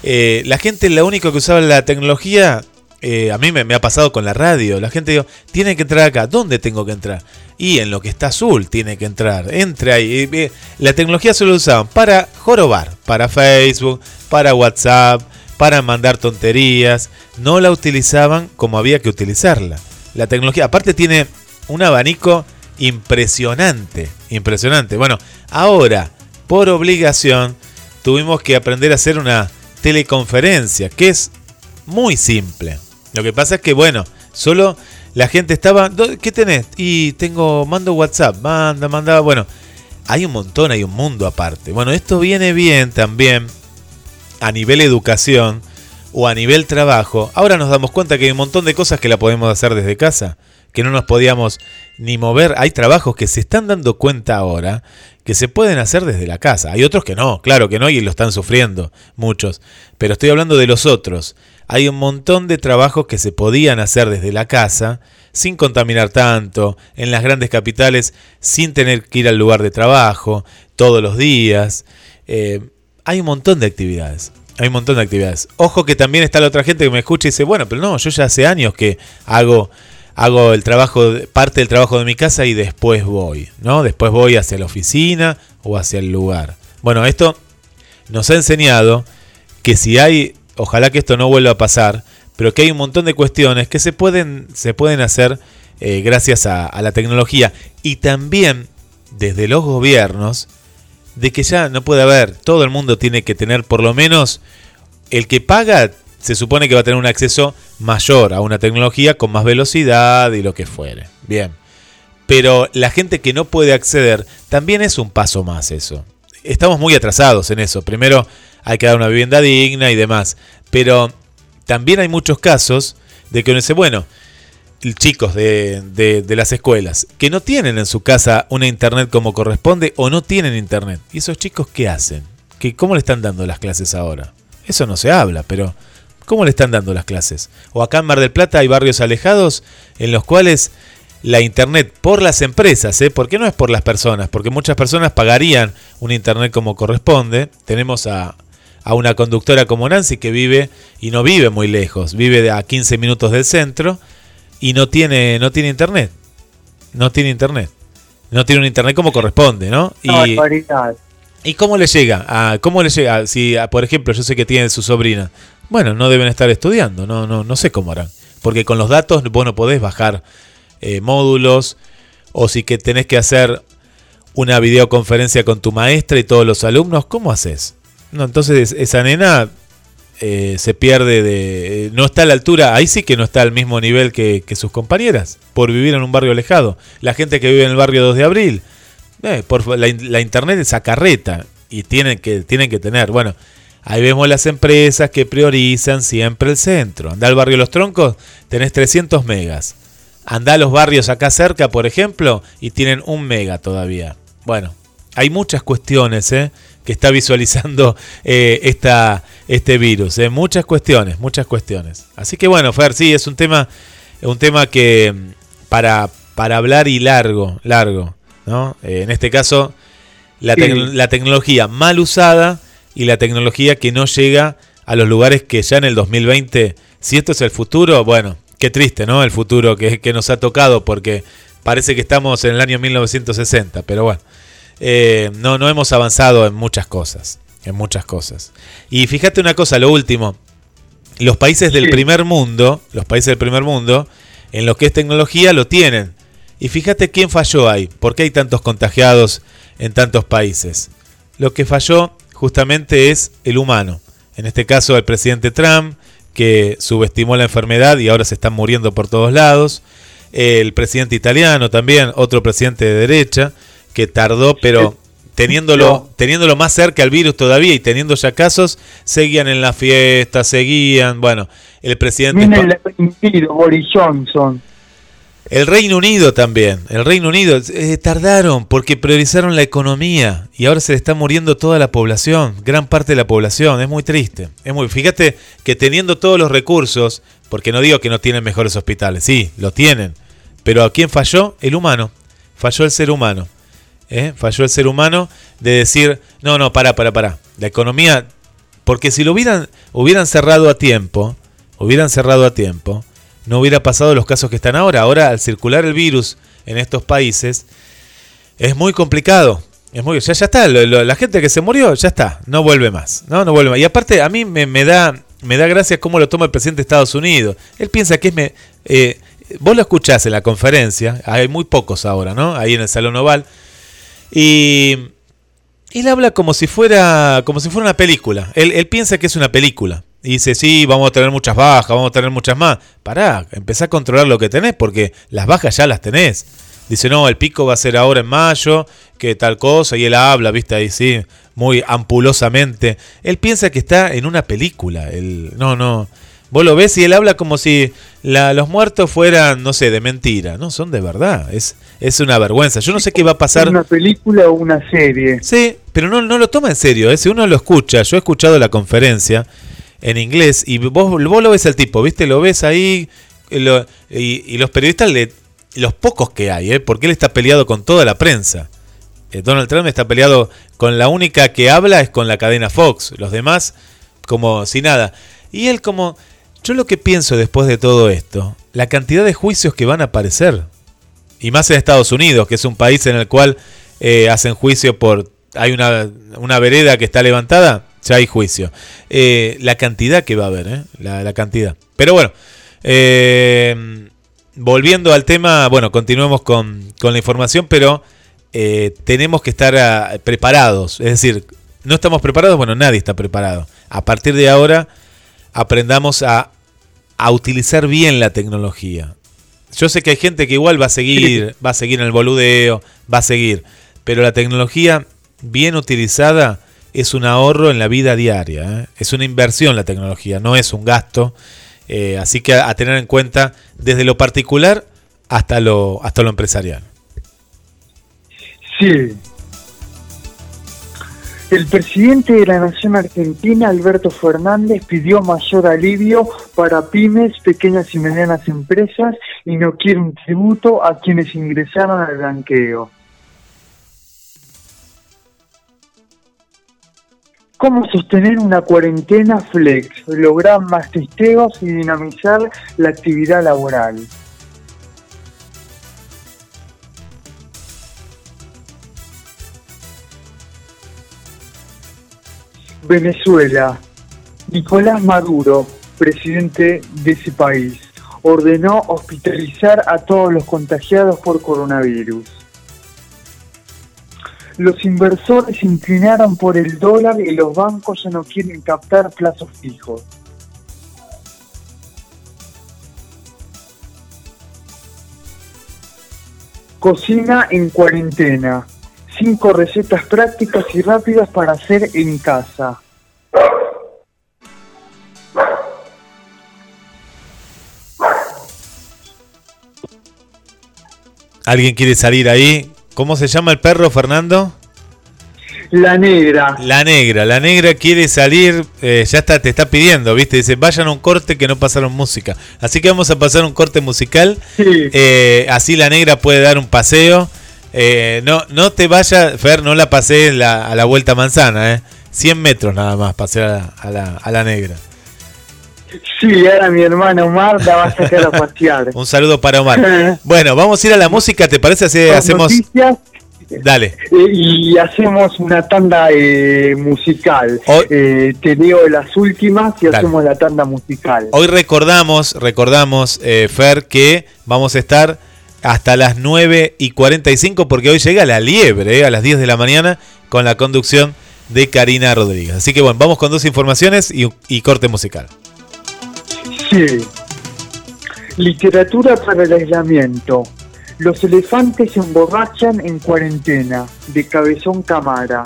Eh, la gente, la única que usaba la tecnología, eh, a mí me, ha pasado con la radio. La gente digo, tiene que entrar acá. ¿Dónde tengo que entrar? Y en lo que está azul tiene que entrar. Entre ahí. La tecnología solo usaban para jorobar, para Facebook, para WhatsApp, para mandar tonterías, no la utilizaban como había que utilizarla. La tecnología, aparte tiene un abanico impresionante, impresionante. Bueno, ahora, por obligación, tuvimos que aprender a hacer una teleconferencia, que es muy simple. Lo que pasa es que, bueno, solo la gente estaba, ¿qué tenés? Y tengo, mando WhatsApp, manda, manda, bueno, hay un montón, hay un mundo aparte. Bueno, esto viene bien también a nivel educación o a nivel trabajo, ahora nos damos cuenta que hay un montón de cosas que la podemos hacer desde casa, que no nos podíamos ni mover. Hay trabajos que se están dando cuenta ahora que se pueden hacer desde la casa. Hay otros que no, claro que no, y lo están sufriendo muchos. Pero estoy hablando de los otros. Hay un montón de trabajos que se podían hacer desde la casa, sin contaminar tanto, en las grandes capitales, sin tener que ir al lugar de trabajo todos los días. Eh, hay un montón de actividades. Hay un montón de actividades. Ojo que también está la otra gente que me escucha y dice, bueno, pero no, yo ya hace años que hago, hago el trabajo, parte del trabajo de mi casa y después voy, ¿no? Después voy hacia la oficina o hacia el lugar. Bueno, esto nos ha enseñado que si hay, ojalá que esto no vuelva a pasar, pero que hay un montón de cuestiones que se pueden, se pueden hacer eh, gracias a, a la tecnología. Y también desde los gobiernos, de que ya no puede haber, todo el mundo tiene que tener por lo menos, el que paga se supone que va a tener un acceso mayor a una tecnología con más velocidad y lo que fuere. Bien. Pero la gente que no puede acceder también es un paso más eso. Estamos muy atrasados en eso. Primero hay que dar una vivienda digna y demás. Pero también hay muchos casos de que uno dice, bueno, chicos de, de, las escuelas que no tienen en su casa una internet como corresponde o no tienen internet. ¿Y esos chicos qué hacen? ¿Qué, ¿Cómo le están dando las clases ahora? Eso no se habla, pero ¿cómo le están dando las clases? O acá en Mar del Plata hay barrios alejados en los cuales la internet por las empresas, ¿eh? porque no es por las personas, porque muchas personas pagarían un internet como corresponde. Tenemos a, a una conductora como Nancy que vive y no vive muy lejos, vive a 15 minutos del centro y no tiene, no tiene internet. No tiene internet. No tiene un internet como corresponde, ¿no? Y, ¿Y cómo le llega? A, ¿Cómo le llega? Si, por ejemplo, yo sé que tiene su sobrina. Bueno, no deben estar estudiando, no, no, no sé cómo harán. Porque con los datos vos no podés bajar eh, módulos o si que tenés que hacer una videoconferencia con tu maestra y todos los alumnos, ¿cómo haces? No, entonces esa nena eh, se pierde de... Eh, no está a la altura, ahí sí que no está al mismo nivel que, sus compañeras, por vivir en un barrio alejado. La gente que vive en el barrio 2 de abril, eh, la, internet es acarreta y tienen que, tienen que tener, bueno, ahí vemos las empresas que priorizan siempre el centro. Anda al barrio Los Troncos, tenés 300 megas. Anda a los barrios acá cerca, por ejemplo, y tienen un mega todavía. Bueno, hay muchas cuestiones, que está visualizando esta, este virus. ¿eh? Muchas cuestiones, muchas cuestiones. Así que bueno, Fer, sí, es un tema, un tema que mm, para, para hablar y largo, largo. ¿no? Eh, en este caso, la, la tecnología mal usada y la tecnología que no llega a los lugares que ya en el 2020, si esto es el futuro, bueno, qué triste, ¿no? El futuro que, que nos ha tocado porque parece que estamos en el año 1960, pero bueno. Eh, no, no hemos avanzado en muchas cosas. En muchas cosas. Y fíjate una cosa, lo último. Los países del primer mundo, los países del primer mundo, en lo que es tecnología, lo tienen. Y fíjate quién falló ahí. ¿Por qué hay tantos contagiados en tantos países? Lo que falló justamente es el humano. En este caso, el presidente Trump, que subestimó la enfermedad y ahora se están muriendo por todos lados. El presidente italiano también, otro presidente de derecha que tardó, pero teniéndolo, teniéndolo más cerca al virus todavía y teniendo ya casos, seguían en la fiesta, seguían, bueno, el presidente... el Reino Unido, Boris Johnson. El Reino Unido también, el Reino Unido, eh, tardaron porque priorizaron la economía y ahora se le está muriendo toda la población, gran parte de la población, es muy triste. Es muy, fíjate que teniendo todos los recursos, porque no digo que no tienen mejores hospitales, sí, lo tienen, pero ¿a quién falló? El humano, falló el ser humano. ¿Eh? falló el ser humano de decir, no, no, para, para, para. La economía, porque si lo hubieran, hubieran cerrado a tiempo, hubieran cerrado a tiempo, no hubiera pasado los casos que están ahora. Ahora, al circular el virus en estos países, es muy complicado. Es muy, ya, ya está, la gente que se murió, ya está, no vuelve más. No, no vuelve más. Y aparte, a mí me, me da, me da gracia cómo lo toma el presidente de Estados Unidos. Él piensa que es... Me, eh, vos lo escuchás en la conferencia, hay muy pocos ahora, ¿no? Ahí en el Salón Oval. Y él habla como si fuera como si fuera una película. Él, piensa que es una película. Y dice, sí, vamos a tener muchas bajas, vamos a tener muchas más. Pará, empezá a controlar lo que tenés, porque las bajas ya las tenés. Dice, no, el pico va a ser ahora en mayo, que tal cosa, y él habla, viste, ahí sí, muy ampulosamente. Él piensa que está en una película. Él, no, no. Vos lo ves y él habla como si los muertos fueran, no sé, de mentira. No, son de verdad. Es, es una vergüenza. Yo no sé qué va a pasar. ¿Una película o una serie? Sí, pero no, no lo toma en serio. ¿eh? Si uno lo escucha, yo he escuchado la conferencia en inglés y vos, vos lo ves al tipo, ¿viste? Lo ves ahí y, los periodistas, le, los pocos que hay, ¿eh? porque él está peleado con toda la prensa. Eh, Donald Trump está peleado con la única que habla es con la cadena Fox. Los demás, como si nada. Y él como yo lo que pienso después de todo esto, la cantidad de juicios que van a aparecer, y más en Estados Unidos, que es un país en el cual eh, hacen juicio por... Hay una, una vereda que está levantada, ya hay juicio. Eh, la cantidad que va a haber, ¿eh? la, cantidad. Pero bueno, volviendo al tema, bueno, continuemos con, con la información, pero tenemos que estar ah, preparados. Es decir, no estamos preparados, bueno, nadie está preparado. A partir de ahora, aprendamos a, a utilizar bien la tecnología. Yo sé que hay gente que igual va a seguir, va a seguir en el boludeo, va a seguir, pero la tecnología bien utilizada es un ahorro en la vida diaria, ¿eh? es una inversión la tecnología, no es un gasto. Eh, así que a, a tener en cuenta desde lo particular hasta lo, hasta lo empresarial. Sí. El presidente de la Nación Argentina, Alberto Fernández, pidió mayor alivio para pymes, pequeñas y medianas empresas y no quiere un tributo a quienes ingresaron al blanqueo. ¿Cómo sostener una cuarentena flex, lograr más testeos y dinamizar la actividad laboral? Venezuela. Nicolás Maduro, presidente de ese país, ordenó hospitalizar a todos los contagiados por coronavirus. Los inversores se inclinaron por el dólar y los bancos ya no quieren captar plazos fijos. Cocina en cuarentena. Cinco recetas prácticas y rápidas para hacer en casa. ¿Alguien quiere salir ahí? ¿Cómo se llama el perro, Fernando? La negra. La negra, la negra quiere salir, eh, ya está, te está pidiendo, ¿viste? Dice, vayan a un corte que no pasaron música. Así que vamos a pasar un corte musical. Sí. Eh, así la negra puede dar un paseo. Eh, no, no te vayas, Fer, no la pasé la- a la vuelta manzana, ¿eh? 100 metros nada más pasé a la, a la, a la negra. Sí, ahora mi hermano Omar la va a sacar a pasear. Un saludo para Omar. Bueno, vamos a ir a la música, ¿te parece? Así hacemos... noticias, Dale. eh, y hacemos una tanda eh, musical. Hoy- Eh, te leo las últimas y Dale. hacemos la tanda musical. Hoy recordamos, recordamos, eh, Fer, que vamos a estar hasta las 9 y 45 porque hoy llega la liebre eh, a las 10 de la mañana con la conducción de Karina Rodríguez. Así que bueno, vamos con dos informaciones y, y corte musical. Sí. Literatura para el aislamiento. Los elefantes se emborrachan en cuarentena, de Cabezón Camara.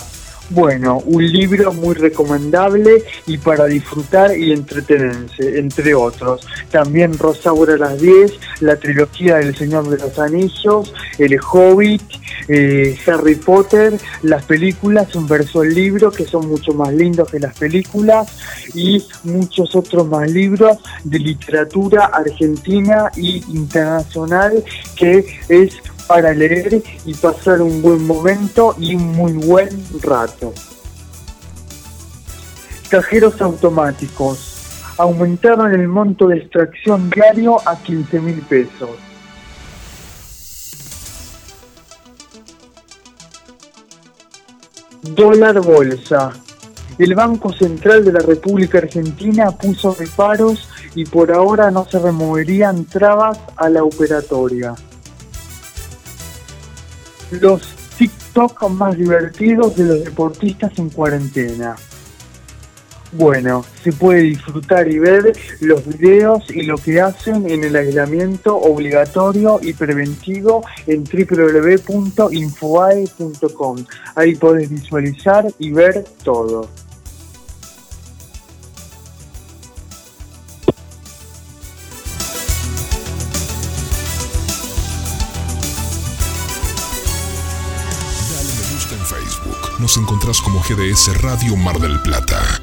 Bueno, un libro muy recomendable y para disfrutar y entretenerse, entre otros. También Rosaura a las 10, la trilogía del Señor de los Anillos, El Hobbit, eh, Harry Potter, las películas, un verso del libro que son mucho más lindos que las películas y muchos otros más libros de literatura argentina y internacional que es para leer y pasar un buen momento y un muy buen rato. Cajeros automáticos. Aumentaron el monto de extracción diario a 15 mil pesos. Dólar bolsa. El Banco Central de la República Argentina puso reparos y por ahora no se removerían trabas a la operatoria. Los TikTok más divertidos de los deportistas en cuarentena. Bueno, se puede disfrutar y ver los videos y lo que hacen en el aislamiento obligatorio y preventivo en www.infoae.com. Ahí podés visualizar y ver todo. Encontrás como GDS Radio Mar del Plata.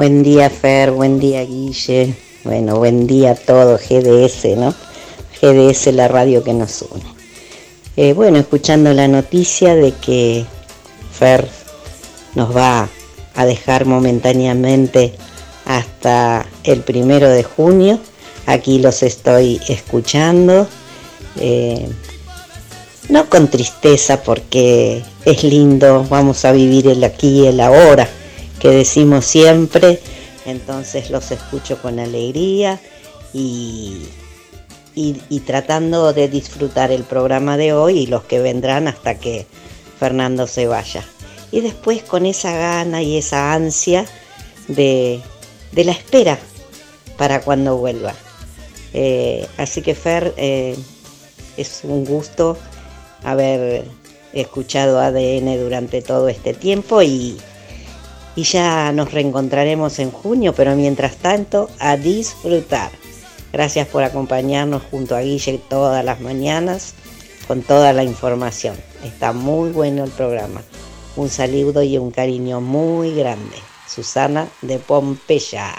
Buen día Fer, buen día Guille, bueno, buen día a todo GDS, ¿no? GDS, la radio que nos une. Eh, bueno, escuchando la noticia de que Fer nos va a dejar momentáneamente hasta el primero de junio, aquí los estoy escuchando, eh, no con tristeza porque es lindo, vamos a vivir el aquí y el ahora que decimos siempre, entonces los escucho con alegría y, y- tratando de disfrutar el programa de hoy y los que vendrán hasta que Fernando se vaya. Y después con esa gana y esa ansia de, de la espera para cuando vuelva. Eh, así que Fer, eh, es un gusto haber escuchado ADN durante todo este tiempo y, y ya nos reencontraremos en junio, pero mientras tanto, a disfrutar. Gracias por acompañarnos junto a Guille todas las mañanas con toda la información. Está muy bueno el programa. Un saludo y un cariño muy grande. Susana de Pompeya.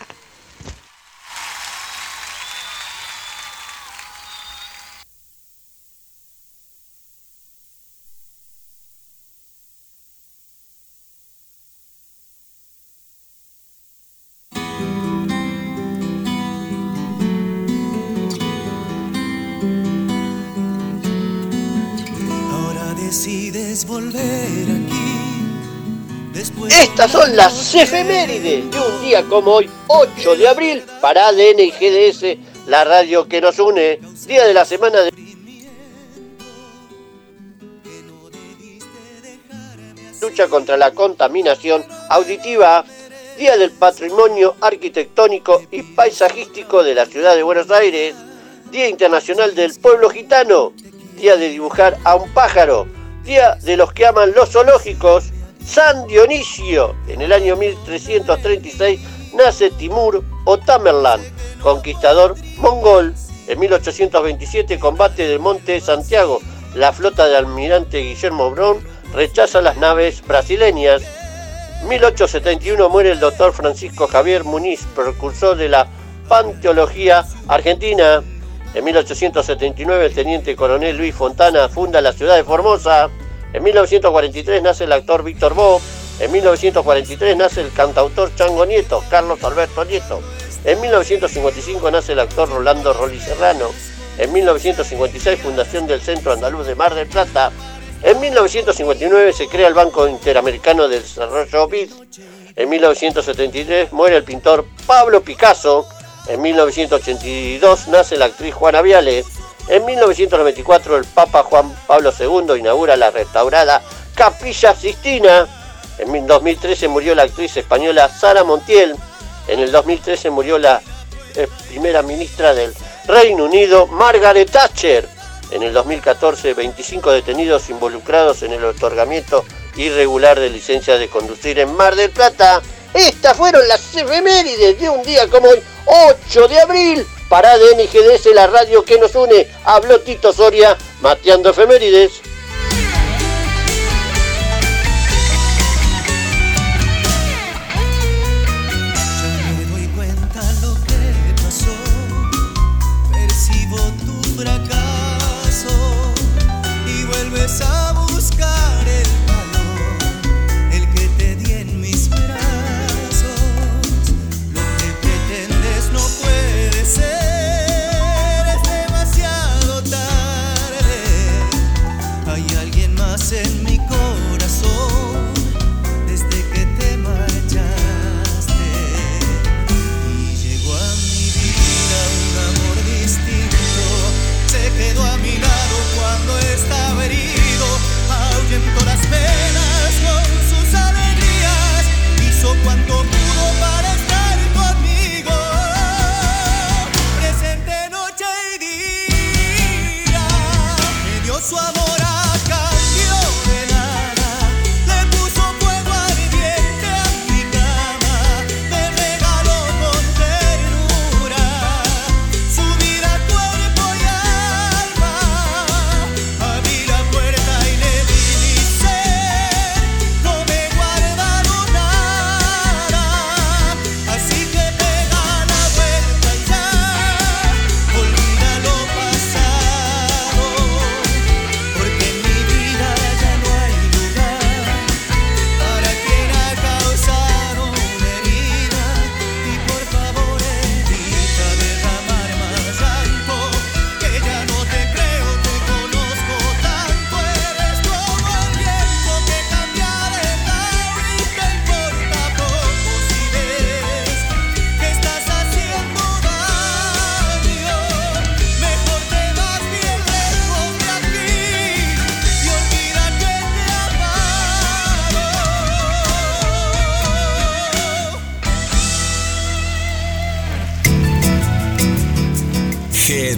Las efemérides de un día como hoy, 8 de abril, para ADN y GDS, la radio que nos une, día de la semana de lucha contra la contaminación auditiva, día del patrimonio arquitectónico y paisajístico de la ciudad de Buenos Aires, Día Internacional del Pueblo Gitano, Día de dibujar a un pájaro, Día de los que aman los zoológicos, San Dionisio. En el año 1336 nace Timur o Tamerlán, conquistador mongol. En 1827 combate del Monte Santiago. La flota del almirante Guillermo Brown rechaza las naves brasileñas. 1871 muere el doctor Francisco Javier Muniz, precursor de la panteología argentina. En 1879 el teniente coronel Luis Fontana funda la ciudad de Formosa. En 1943 nace el actor Víctor Bo. En 1943 nace el cantautor Chango Nieto, Carlos Alberto Nieto. En 1955 nace el actor Rolando Rolli Serrano. En 1956 fundación del Centro Andaluz de Mar del Plata. En 1959 se crea el Banco Interamericano del Desarrollo BID. En 1973 muere el pintor Pablo Picasso. En 1982 nace la actriz Juana Viale. En 1994 el Papa Juan Pablo II inaugura la restaurada Capilla Sistina. En 2013 murió la actriz española Sara Montiel. En el 2013 murió la eh, primera ministra del Reino Unido, Margaret Thatcher. En el 2014, 25 detenidos involucrados en el otorgamiento irregular de licencia de conducir en Mar del Plata. Estas fueron las efemérides de un día como hoy, 8 de abril. ADN GDS, la radio que nos une, habló Tito Soria, mateando efemérides.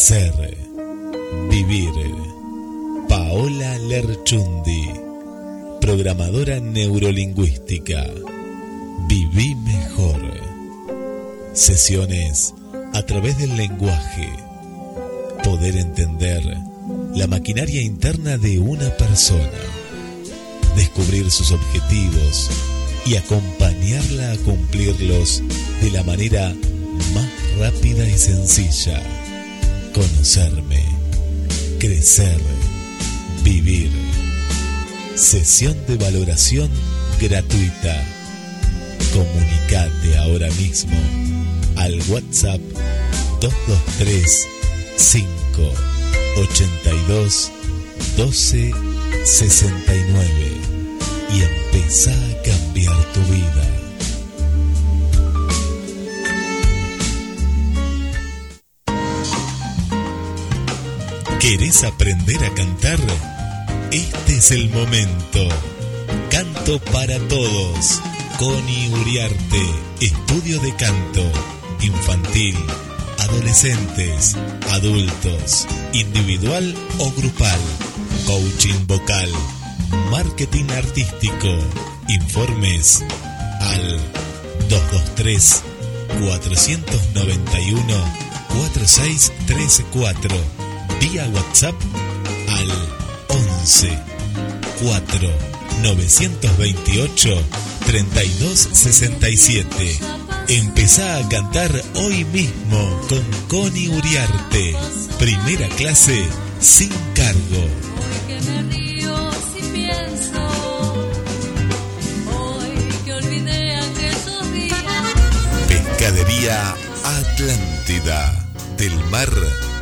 Crecer, vivir. Paola Lerchundi, programadora neurolingüística. Viví mejor. Sesiones a través del lenguaje. Poder entender la maquinaria interna de una persona. Descubrir sus objetivos y acompañarla a cumplirlos de la manera más rápida y sencilla. Conocerme, crecer, vivir. Sesión de valoración gratuita. Comunicate ahora mismo al WhatsApp 223 582 12 69 y empezá a cambiar tu vida. ¿Querés aprender a cantar? Este es el momento. Canto para todos. Connie Uriarte, estudio de canto, infantil, adolescentes, adultos, individual o grupal, coaching vocal, marketing artístico, informes al 223 491 4634 vía WhatsApp al 11 4 928 3267. Empezá a cantar hoy mismo con Connie Uriarte. Primera clase sin cargo. Porque me río si pienso hoy que olvidé aquellos días. Pescadería Atlántida. Del mar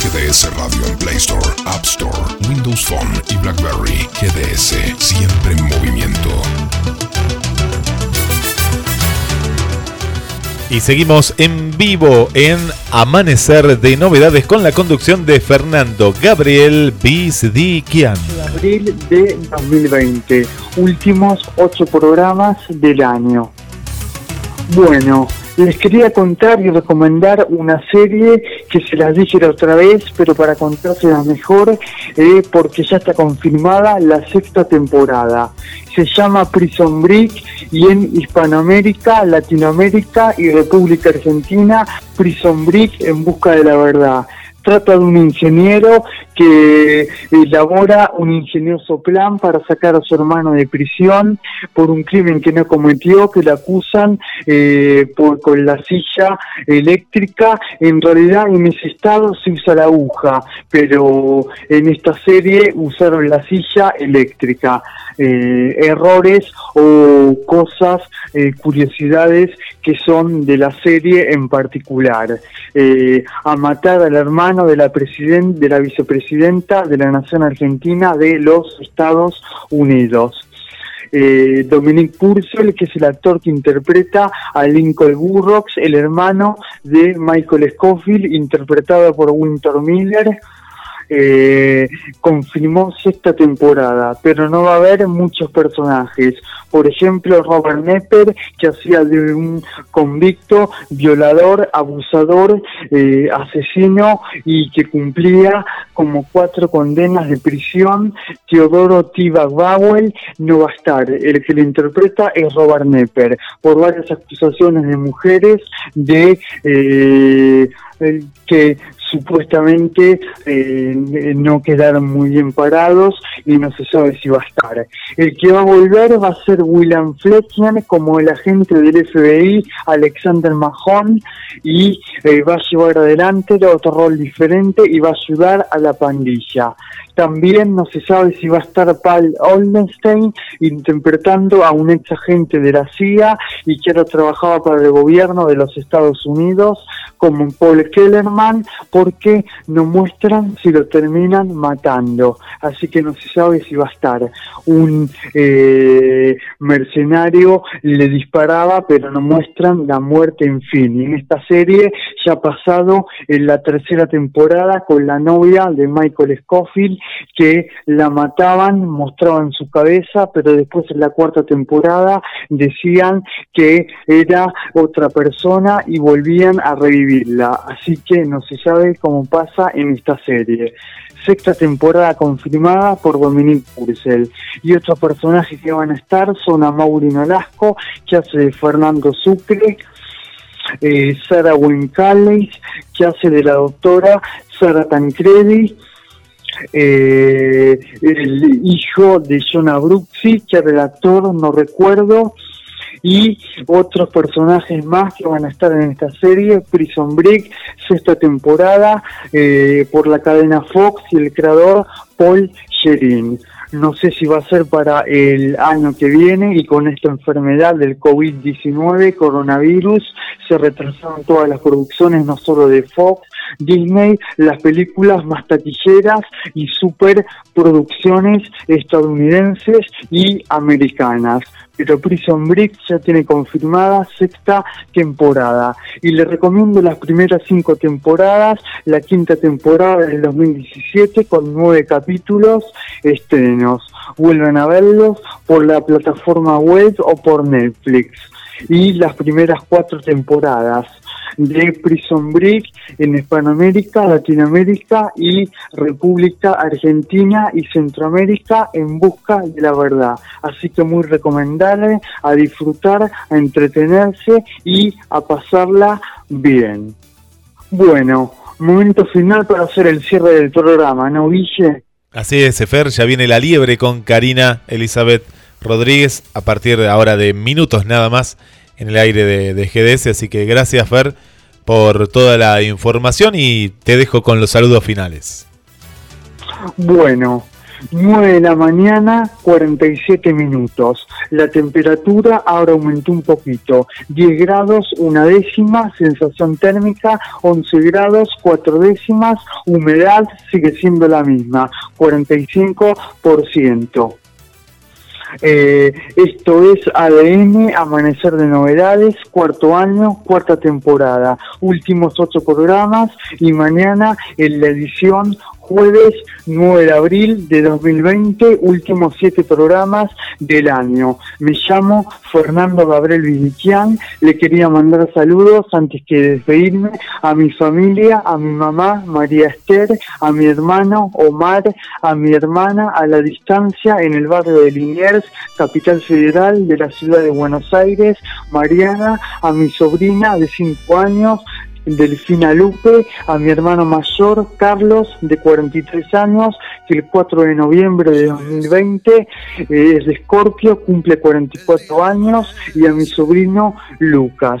GDS Radio en Play Store, App Store, Windows Phone y BlackBerry. GDS, siempre en movimiento. Y seguimos en vivo en Amanecer de Novedades con la conducción de Fernando Gabriel Bizdiquian. de abril de 2020. Últimos ocho programas del año. Bueno, les quería contar y recomendar una serie que se las dije la otra vez, pero para contárselas mejor, eh, porque ya está confirmada la sexta temporada. Se llama Prison Break y en Hispanoamérica, Latinoamérica y República Argentina, Prison Break en busca de la verdad. Trata de un ingeniero que elabora un ingenioso plan para sacar a su hermano de prisión por un crimen que no cometió, que le acusan eh, por, con la silla eléctrica. En realidad en ese estado se usa la aguja, pero en esta serie usaron la silla eléctrica. Eh, errores o cosas, eh, curiosidades que son de la serie en particular. Eh, a matar al hermano de la, de la vicepresidenta de la Nación Argentina de los Estados Unidos. Eh, Dominic Purcell, que es el actor que interpreta a Lincoln Burroughs, el hermano de Michael Scofield, interpretado por Winter Miller. Eh, confirmó sexta temporada, pero no va a haber muchos personajes. Por ejemplo, Robert Nepper, que hacía de un convicto, violador, abusador, eh, asesino y que cumplía como cuatro condenas de prisión. Teodoro T. Bowell no va a estar. El que lo interpreta es Robert Nepper, por varias acusaciones de mujeres de eh, que supuestamente eh, no quedaron muy bien parados y no se sabe si va a estar. El que va a volver va a ser William Fletcher como el agente del FBI Alexander Mahon y eh, va a llevar adelante otro rol diferente y va a ayudar a la pandilla. También no se sabe si va a estar Paul Oldenstein interpretando a un ex agente de la CIA y que ahora trabajaba para el gobierno de los Estados Unidos como Paul Kellerman porque no muestran si lo terminan matando. Así que no se sabe si va a estar un eh, mercenario le disparaba pero no muestran la muerte en fin. Y en esta serie ya ha pasado en la tercera temporada con la novia de Michael Scofield que la mataban, mostraban su cabeza, pero después en la cuarta temporada decían que era otra persona y volvían a revivirla. Así que no se sabe cómo pasa en esta serie. sexta temporada confirmada por Dominique Purcell. Y otros personajes que van a estar son a Maureen Olasco, que hace de Fernando Sucre, eh, Sara que hace de la doctora Sara Tancredi, eh, el hijo de John Abruzzi, que era el actor, no recuerdo, y otros personajes más que van a estar en esta serie, Prison Break, sexta temporada, eh, por la cadena Fox y el creador Paul Sherin. No sé si va a ser para el año que viene y con esta enfermedad del COVID-19, coronavirus, se retrasaron todas las producciones, no solo de Fox, Disney, las películas más taquilleras y superproducciones estadounidenses y americanas. Pero Prison Break ya tiene confirmada sexta temporada y le recomiendo las primeras cinco temporadas, la quinta temporada del 2017 con nueve capítulos estrenos. Vuelven a verlos por la plataforma web o por Netflix. Y las primeras cuatro temporadas de Prison Break en Hispanoamérica, Latinoamérica y República Argentina y Centroamérica en busca de la verdad. Así que muy recomendable a disfrutar, a entretenerse y a pasarla bien. Bueno, momento final para hacer el cierre del programa, ¿no, Guille? Así es, Fer, ya viene la liebre con Karina Elizabeth Rodríguez a partir de ahora de minutos nada más en el aire de, GDS. Así que gracias, Fer, por toda la información y te dejo con los saludos finales. Bueno, 9 de la mañana, 47 minutos. La temperatura ahora aumentó un poquito. 10 grados, una décima, sensación térmica, 11 grados, 4 décimas, humedad sigue siendo la misma, 45%. Eh, esto es ADN, Amanecer de Novedades, cuarto año, cuarta temporada, últimos ocho programas y mañana en la edición jueves 9 de abril de 2020, últimos siete programas del año. Me llamo Fernando Gabriel Viniquian, le quería mandar saludos antes que despedirme a mi familia, a mi mamá María Esther, a mi hermano Omar, a mi hermana a la distancia en el barrio de Liniers, capital federal de la ciudad de Buenos Aires, Mariana, a mi sobrina de 5 años, Delfina Lupe, a mi hermano mayor Carlos, de 43 años, que el 4 de noviembre de 2020 eh, es de Escorpio, cumple 44 años, y a mi sobrino Lucas.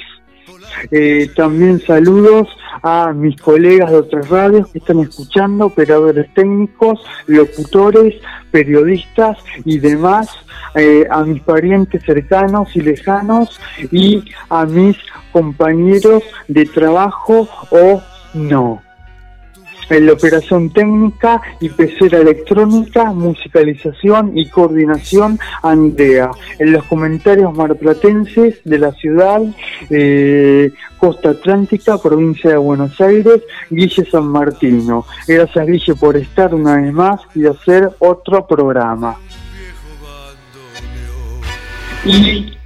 Eh, también saludos a mis colegas de otras radios que están escuchando, operadores técnicos, locutores, periodistas y demás, eh, a mis parientes cercanos y lejanos y a mis compañeros de trabajo o no en la operación técnica y pecera electrónica, musicalización y coordinación Andrea. En los comentarios marplatenses de la ciudad, eh, Costa Atlántica, provincia de Buenos Aires, Guille San Martino. Gracias Guille por estar una vez más y hacer otro programa. Y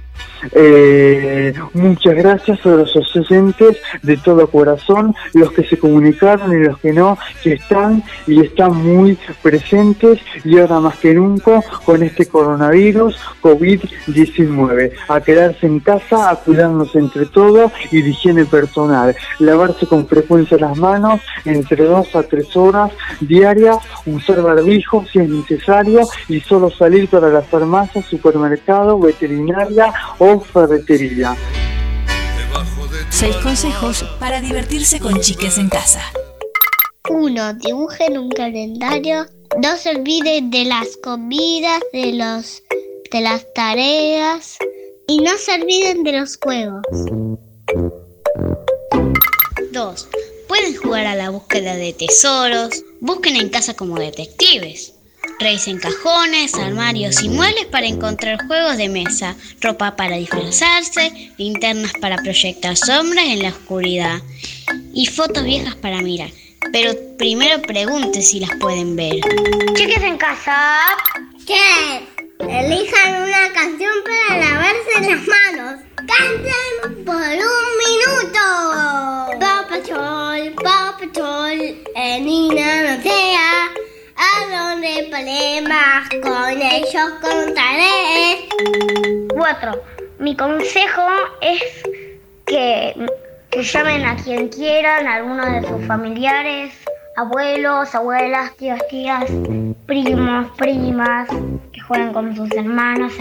eh, muchas gracias a los oyentes de todo corazón, los que se comunicaron y los que no, que están y están muy presentes y ahora más que nunca con este coronavirus COVID-19. A quedarse en casa, a cuidarnos entre todos y de higiene personal. Lavarse con frecuencia las manos entre dos a tres horas diarias, usar barbijo si es necesario y solo salir para las farmacias, supermercado, veterinaria o ferretería. Seis consejos para divertirse con chiques en casa. 1. Dibujen un calendario. No se olviden de las comidas, de los de las tareas y no se olviden de los juegos. 2. Pueden jugar a la búsqueda de tesoros. Busquen en casa como detectives. Revisen cajones, armarios y muebles para encontrar juegos de mesa, ropa para disfrazarse, linternas para proyectar sombras en la oscuridad y fotos viejas para mirar. Pero primero pregunten si las pueden ver. Chiques en casa. ¿Qué? Elijan una canción para lavarse las manos. Canten por un minuto. Paw Patrol, Paw Patrol, en Nina no sea. Problemas, con ellos contaré. 4. Mi consejo es que, que llamen a quien quieran, a algunos de sus familiares, abuelos, abuelas, tíos, tías, primos, primas, que jueguen con sus hermanos.